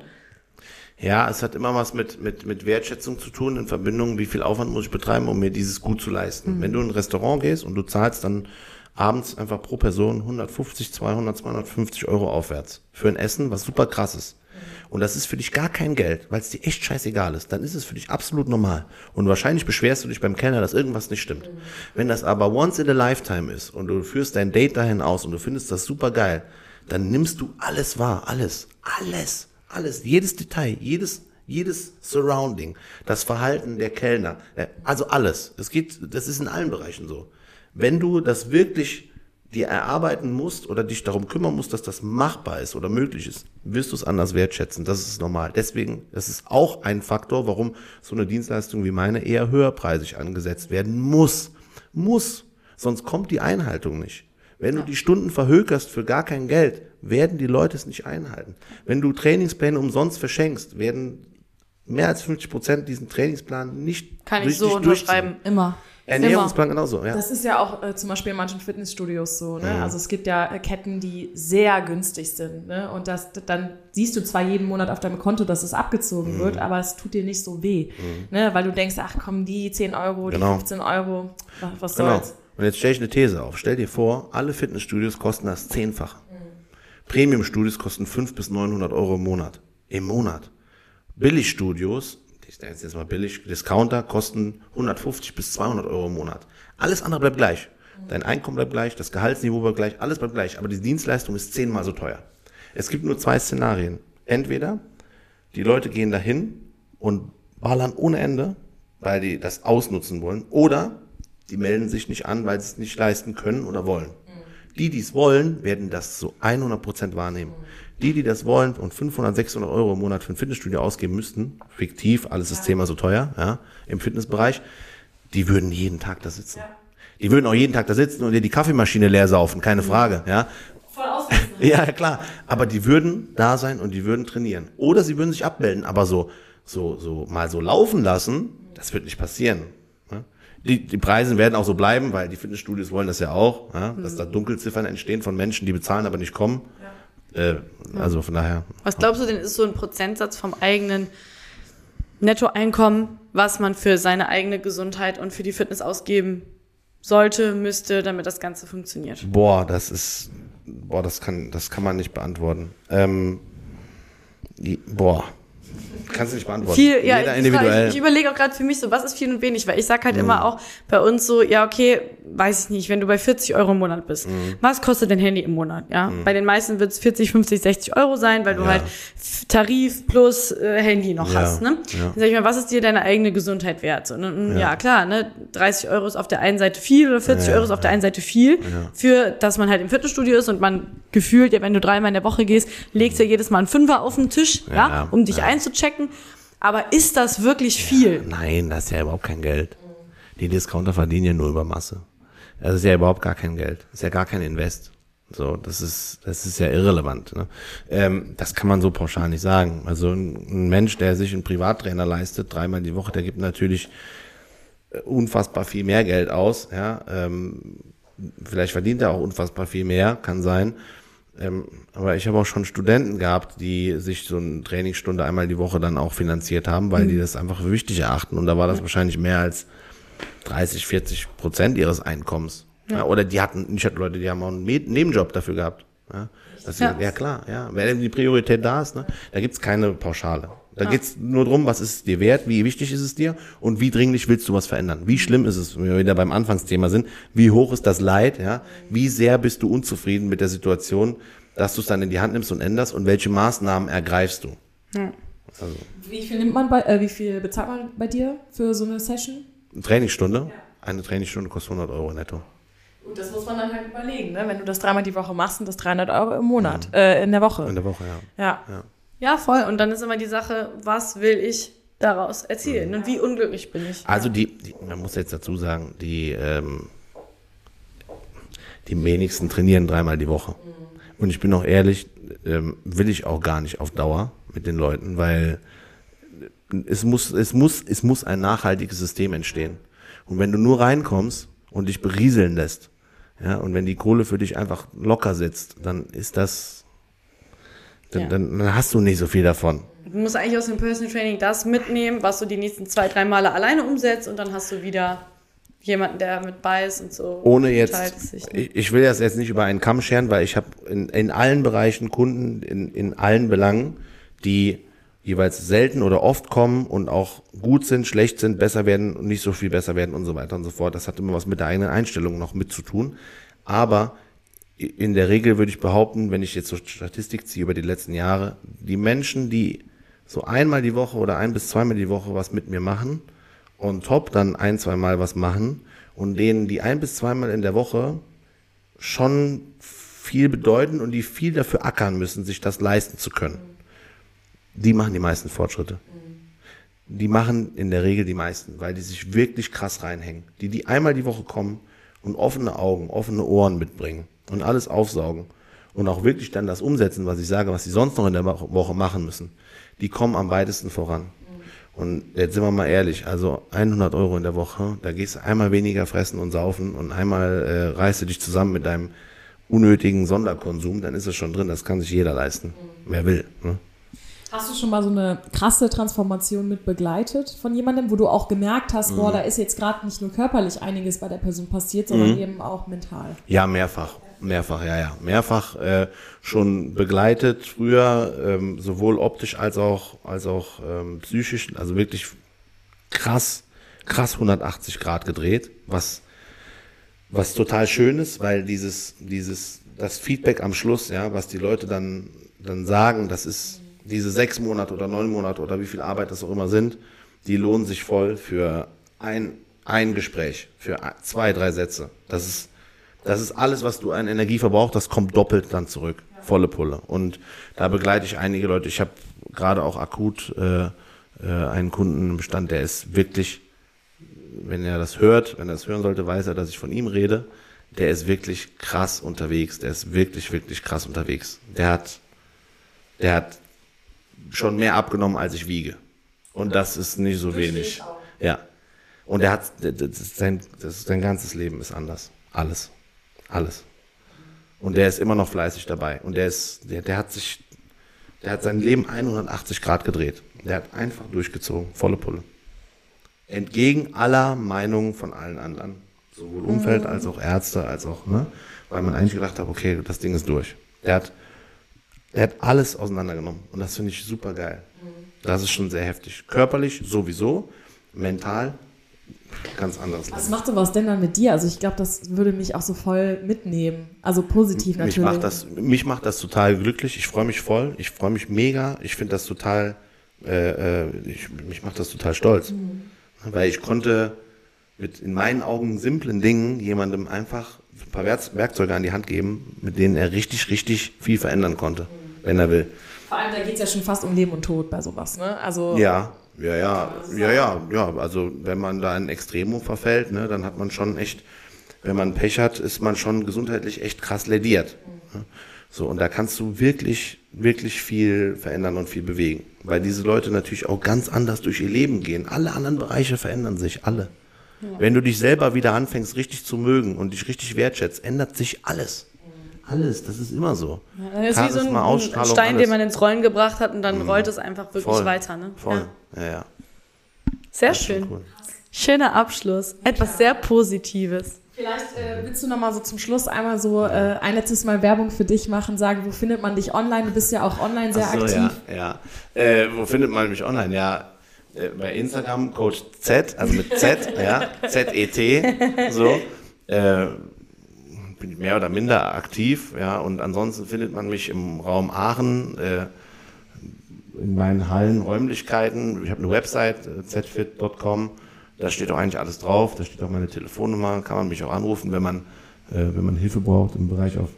Ja, es hat immer was mit, mit, mit Wertschätzung zu tun, in Verbindung, wie viel Aufwand muss ich betreiben, um mir dieses gut zu leisten. Mhm. Wenn du in ein Restaurant gehst und du zahlst dann abends einfach pro Person 150, 200, 250 Euro aufwärts für ein Essen, was super krass ist. Und das ist für dich gar kein Geld, weil es dir echt scheißegal ist. Dann ist es für dich absolut normal. Und wahrscheinlich beschwerst du dich beim Kellner, dass irgendwas nicht stimmt. Wenn das aber once in a lifetime ist und du führst dein Date dahin aus und du findest das super geil, dann nimmst du alles wahr. Alles. Alles. Alles. Jedes Detail. Jedes jedes Surrounding, das Verhalten der Kellner, äh, also alles. Es geht, das ist in allen Bereichen so. Wenn du das wirklich dir erarbeiten musst oder dich darum kümmern musst, dass das machbar ist oder möglich ist, wirst du es anders wertschätzen. Das ist normal. Deswegen, das ist auch ein Faktor, warum so eine Dienstleistung wie meine eher höherpreisig angesetzt werden muss. Muss. Sonst kommt die Einhaltung nicht. Wenn du die Stunden verhökerst für gar kein Geld, werden die Leute es nicht einhalten. Wenn du Trainingspläne umsonst verschenkst, werden mehr als 50 Prozent diesen Trainingsplan nicht Kann ich so unterschreiben, immer. Ernährungsplan genauso, ja. Das ist ja auch äh, zum Beispiel in manchen Fitnessstudios so. Ne? Mhm. Also es gibt ja äh, Ketten, die sehr günstig sind. Ne? Und das, dann siehst du zwar jeden Monat auf deinem Konto, dass es abgezogen mhm. wird, aber es tut dir nicht so weh. Mhm. Ne? Weil du denkst, ach komm, die 10 Euro, die genau. 15 Euro, was genau. soll's. Und jetzt stelle ich eine These auf. Stell dir vor, alle Fitnessstudios kosten das zehnfach. Mhm. Premium-Studios kosten 500 bis 900 Euro im Monat. Im Monat. Billigstudios ich sage jetzt mal billig, Discounter kosten 150 bis 200 Euro im Monat. Alles andere bleibt gleich. Dein Einkommen bleibt gleich, das Gehaltsniveau bleibt gleich, alles bleibt gleich, aber die Dienstleistung ist zehnmal so teuer. Es gibt nur zwei Szenarien. Entweder die Leute gehen dahin und ballern ohne Ende, weil die das ausnutzen wollen, oder die melden sich nicht an, weil sie es nicht leisten können oder wollen. Die, die es wollen, werden das zu 100 Prozent wahrnehmen. Die, die das wollen und 500, 600 Euro im Monat für ein Fitnessstudio ausgeben müssten, fiktiv, alles ist Thema so teuer, ja, im Fitnessbereich, die würden jeden Tag da sitzen. Ja. Die würden auch jeden Tag da sitzen und dir die Kaffeemaschine leer saufen, keine mhm. Frage, ja. Voll (laughs) Ja, klar. Aber die würden da sein und die würden trainieren. Oder sie würden sich abmelden, aber so, so, so, mal so laufen lassen, das wird nicht passieren. Die, die Preise werden auch so bleiben, weil die Fitnessstudios wollen das ja auch, ja, dass da Dunkelziffern entstehen von Menschen, die bezahlen, aber nicht kommen. Äh, also von daher. Was glaubst du denn, ist so ein Prozentsatz vom eigenen Nettoeinkommen, was man für seine eigene Gesundheit und für die Fitness ausgeben sollte, müsste, damit das Ganze funktioniert? Boah, das ist, boah, das kann, das kann man nicht beantworten. Ähm, die, boah, Kannst du nicht beantworten. Viel, ja, Jeder individuell. Ich, ich überlege auch gerade für mich so, was ist viel und wenig, weil ich sag halt mhm. immer auch bei uns so, ja, okay, weiß ich nicht, wenn du bei 40 Euro im Monat bist, mhm. was kostet dein Handy im Monat? Ja, mhm. bei den meisten wird es 40, 50, 60 Euro sein, weil du ja. halt Tarif plus äh, Handy noch ja. hast. Ne? Ja. Dann sag ich mal, was ist dir deine eigene Gesundheit wert? So, ne? ja. klar, ne, 30 Euro ist auf der einen Seite viel oder 40 Euro ist auf der einen Seite viel, für dass man halt im Fitnessstudio ist und man gefühlt, ja, wenn du dreimal in der Woche gehst, legst du ja jedes Mal einen Fünfer auf den Tisch, ja, um dich einzuchecken. Aber ist das wirklich viel? nein, das ist ja überhaupt kein Geld. Die Discounter verdienen ja nur über Masse. Das ist ja überhaupt gar kein Geld. Das ist ja gar kein Invest. So, das ist, das ist ja irrelevant. Ne? Ähm, das kann man so pauschal nicht sagen. Also ein, ein, Mensch, der sich einen Privattrainer leistet, dreimal die Woche, der gibt natürlich äh, unfassbar viel mehr Geld aus. Ja? Ähm, vielleicht verdient er auch unfassbar viel mehr, kann sein. Ähm, aber ich habe auch schon Studenten gehabt, die sich so eine Trainingsstunde einmal die Woche dann auch finanziert haben, weil mhm. die das einfach für wichtig erachten. Und da war das wahrscheinlich mehr als 30, 40 Prozent ihres Einkommens. Ja. ja. oder die hatten, ich hatte Leute, die haben auch einen Nebenjob dafür gehabt. Ja, das, ja. ja klar, ja. Wenn die Priorität da ist, ne, da gibt's keine Pauschale. Da ja. geht's nur drum, was ist es dir wert, wie wichtig ist es dir und wie dringlich willst du was verändern. Wie schlimm ist es, wenn wir wieder beim Anfangsthema sind, wie hoch ist das Leid, ja, wie sehr bist du unzufrieden mit der Situation, dass du es dann in die Hand nimmst und änderst und welche Maßnahmen ergreifst du. Ja. Also. Wie viel nimmt man bei, äh, wie viel bezahlt man bei dir für so eine Session? Trainingsstunde? Ja. Eine Trainingsstunde kostet 100 Euro netto. Und das muss man dann halt überlegen, ne? wenn du das dreimal die Woche machst, sind das 300 Euro im Monat, mhm. äh, in der Woche. In der Woche, ja. Ja. ja. Ja. voll. Und dann ist immer die Sache, was will ich daraus erzielen mhm. und wie unglücklich bin ich. Also die, die, man muss jetzt dazu sagen, die, ähm, die wenigsten trainieren dreimal die Woche. Mhm. Und ich bin auch ehrlich, ähm, will ich auch gar nicht auf Dauer mit den Leuten, weil es muss, es muss, es muss ein nachhaltiges System entstehen. Und wenn du nur reinkommst und dich berieseln lässt, ja, und wenn die Kohle für dich einfach locker sitzt, dann ist das, dann, ja. dann, dann hast du nicht so viel davon. Du musst eigentlich aus dem Personal Training das mitnehmen, was du die nächsten zwei, drei Male alleine umsetzt und dann hast du wieder jemanden, der mit bei ist und so. Ohne jetzt, sich, ne? ich, ich, will das jetzt nicht über einen Kamm scheren, weil ich habe in, in allen Bereichen Kunden, in, in allen Belangen, die jeweils selten oder oft kommen und auch gut sind, schlecht sind, besser werden und nicht so viel besser werden und so weiter und so fort. Das hat immer was mit der eigenen Einstellung noch mit zu tun. Aber in der Regel würde ich behaupten, wenn ich jetzt so Statistik ziehe über die letzten Jahre, die Menschen, die so einmal die Woche oder ein bis zweimal die Woche was mit mir machen und top dann ein, zweimal was machen und denen, die ein bis zweimal in der Woche schon viel bedeuten und die viel dafür ackern müssen, sich das leisten zu können die machen die meisten Fortschritte. Die machen in der Regel die meisten, weil die sich wirklich krass reinhängen. Die, die einmal die Woche kommen und offene Augen, offene Ohren mitbringen und alles aufsaugen und auch wirklich dann das umsetzen, was ich sage, was sie sonst noch in der Woche machen müssen, die kommen am weitesten voran. Und jetzt sind wir mal ehrlich, also 100 Euro in der Woche, da gehst du einmal weniger fressen und saufen und einmal äh, reißt du dich zusammen mit deinem unnötigen Sonderkonsum, dann ist es schon drin, das kann sich jeder leisten, wer will. Ne? Hast du schon mal so eine krasse Transformation mit begleitet von jemandem, wo du auch gemerkt hast, mhm. boah, da ist jetzt gerade nicht nur körperlich einiges bei der Person passiert, sondern mhm. eben auch mental? Ja, mehrfach. Mehrfach, ja, ja. Mehrfach äh, schon begleitet, früher, ähm, sowohl optisch als auch, als auch ähm, psychisch, also wirklich krass, krass 180 Grad gedreht, was, was total schön ist, weil dieses, dieses, das Feedback am Schluss, ja, was die Leute dann, dann sagen, das ist, diese sechs Monate oder neun Monate oder wie viel Arbeit das auch immer sind, die lohnen sich voll für ein ein Gespräch für zwei, drei Sätze. Das ist, das ist alles, was du an Energie verbrauchst, das kommt doppelt dann zurück. Volle Pulle. Und da begleite ich einige Leute. Ich habe gerade auch akut äh, äh, einen Kunden im Bestand, der ist wirklich, wenn er das hört, wenn er das hören sollte, weiß er, dass ich von ihm rede. Der ist wirklich krass unterwegs. Der ist wirklich, wirklich krass unterwegs. Der hat, der hat schon mehr abgenommen, als ich wiege. Und das ist nicht so wenig. Ja. Und er hat, das sein, das sein ganzes Leben ist anders. Alles. Alles. Und der ist immer noch fleißig dabei. Und der ist, der, der hat sich, der hat sein Leben 180 Grad gedreht. Der hat einfach durchgezogen. Volle Pulle. Entgegen aller Meinungen von allen anderen. Sowohl Umfeld als auch Ärzte, als auch, ne? Weil man eigentlich gedacht hat, okay, das Ding ist durch. Der hat, der hat alles auseinandergenommen. Und das finde ich super geil. Das ist schon sehr heftig. Körperlich sowieso, mental ganz anderes Was macht sowas denn dann mit dir? Also ich glaube, das würde mich auch so voll mitnehmen. Also positiv natürlich. Mich macht das, mich macht das total glücklich. Ich freue mich voll. Ich freue mich mega. Ich finde das total, äh, äh, ich, mich macht das total stolz. Mhm. Weil ich konnte mit in meinen Augen simplen Dingen jemandem einfach ein paar Werkzeuge an die Hand geben, mit denen er richtig, richtig viel verändern konnte, mhm. wenn er will. Vor allem, da geht es ja schon fast um Leben und Tod bei sowas, ne? Also ja, ja, ja, ja, ja, ja. Also wenn man da in Extremo verfällt, ne, dann hat man schon echt, wenn man Pech hat, ist man schon gesundheitlich echt krass lediert. Ne? So, und da kannst du wirklich, wirklich viel verändern und viel bewegen. Weil diese Leute natürlich auch ganz anders durch ihr Leben gehen. Alle anderen Bereiche verändern sich, alle. Ja. Wenn du dich selber wieder anfängst, richtig zu mögen und dich richtig wertschätzt, ändert sich alles. Alles, das ist immer so. Ja, das ist wie so ein, ein Stein, alles. den man ins Rollen gebracht hat und dann mhm. rollt es einfach wirklich Voll. weiter. Ne? Voll, ja, ja. ja. Sehr das schön. Cool. Schöner Abschluss. Etwas sehr Positives. Vielleicht äh, willst du noch mal so zum Schluss einmal so äh, ein letztes Mal Werbung für dich machen, sagen, wo findet man dich online? Du bist ja auch online sehr so, aktiv. Ja, ja. Äh, wo findet man mich online? Ja, äh, bei Instagram Coach Z, also mit Z, ja, Z-E-T, so. Bin mehr oder minder aktiv, ja, und ansonsten findet man mich im Raum Aachen, äh, in meinen Hallen, Räumlichkeiten. Ich habe eine Website, äh, zfit.com, da steht auch eigentlich alles drauf, da steht auch meine Telefonnummer, kann man mich auch anrufen, wenn man, äh, wenn man Hilfe braucht im Bereich auf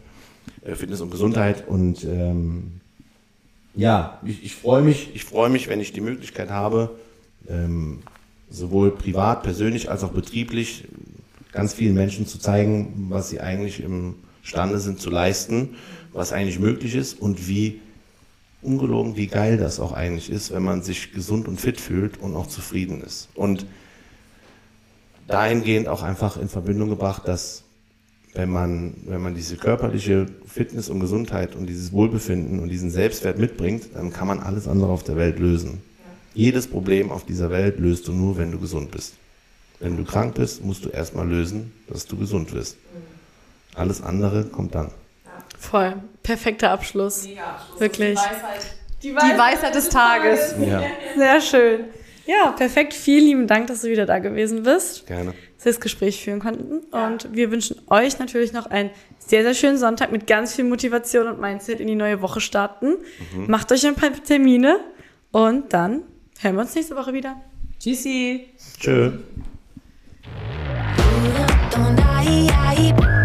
äh, Fitness und Gesundheit. Und ähm, ja, ich, ich freue mich, ich freue mich, wenn ich die Möglichkeit habe, ähm, sowohl privat, persönlich als auch betrieblich ganz vielen Menschen zu zeigen, was sie eigentlich imstande sind zu leisten, was eigentlich möglich ist und wie ungelogen, wie geil das auch eigentlich ist, wenn man sich gesund und fit fühlt und auch zufrieden ist. Und dahingehend auch einfach in Verbindung gebracht, dass wenn man, wenn man diese körperliche Fitness und Gesundheit und dieses Wohlbefinden und diesen Selbstwert mitbringt, dann kann man alles andere auf der Welt lösen. Jedes Problem auf dieser Welt löst du nur, wenn du gesund bist. Wenn du krank bist, musst du erstmal lösen, dass du gesund wirst. Alles andere kommt dann. Voll. Perfekter Abschluss. Mega Wirklich. Die Weisheit, die Weisheit, die Weisheit des, des Tages. Tages. Ja. Sehr schön. Ja, perfekt. Vielen lieben Dank, dass du wieder da gewesen bist. Gerne. Dass wir das Gespräch führen konnten. Und wir wünschen euch natürlich noch einen sehr, sehr schönen Sonntag mit ganz viel Motivation und Mindset in die neue Woche starten. Mhm. Macht euch ein paar Termine und dann hören wir uns nächste Woche wieder. Tschüssi. Tschö. ay, ay.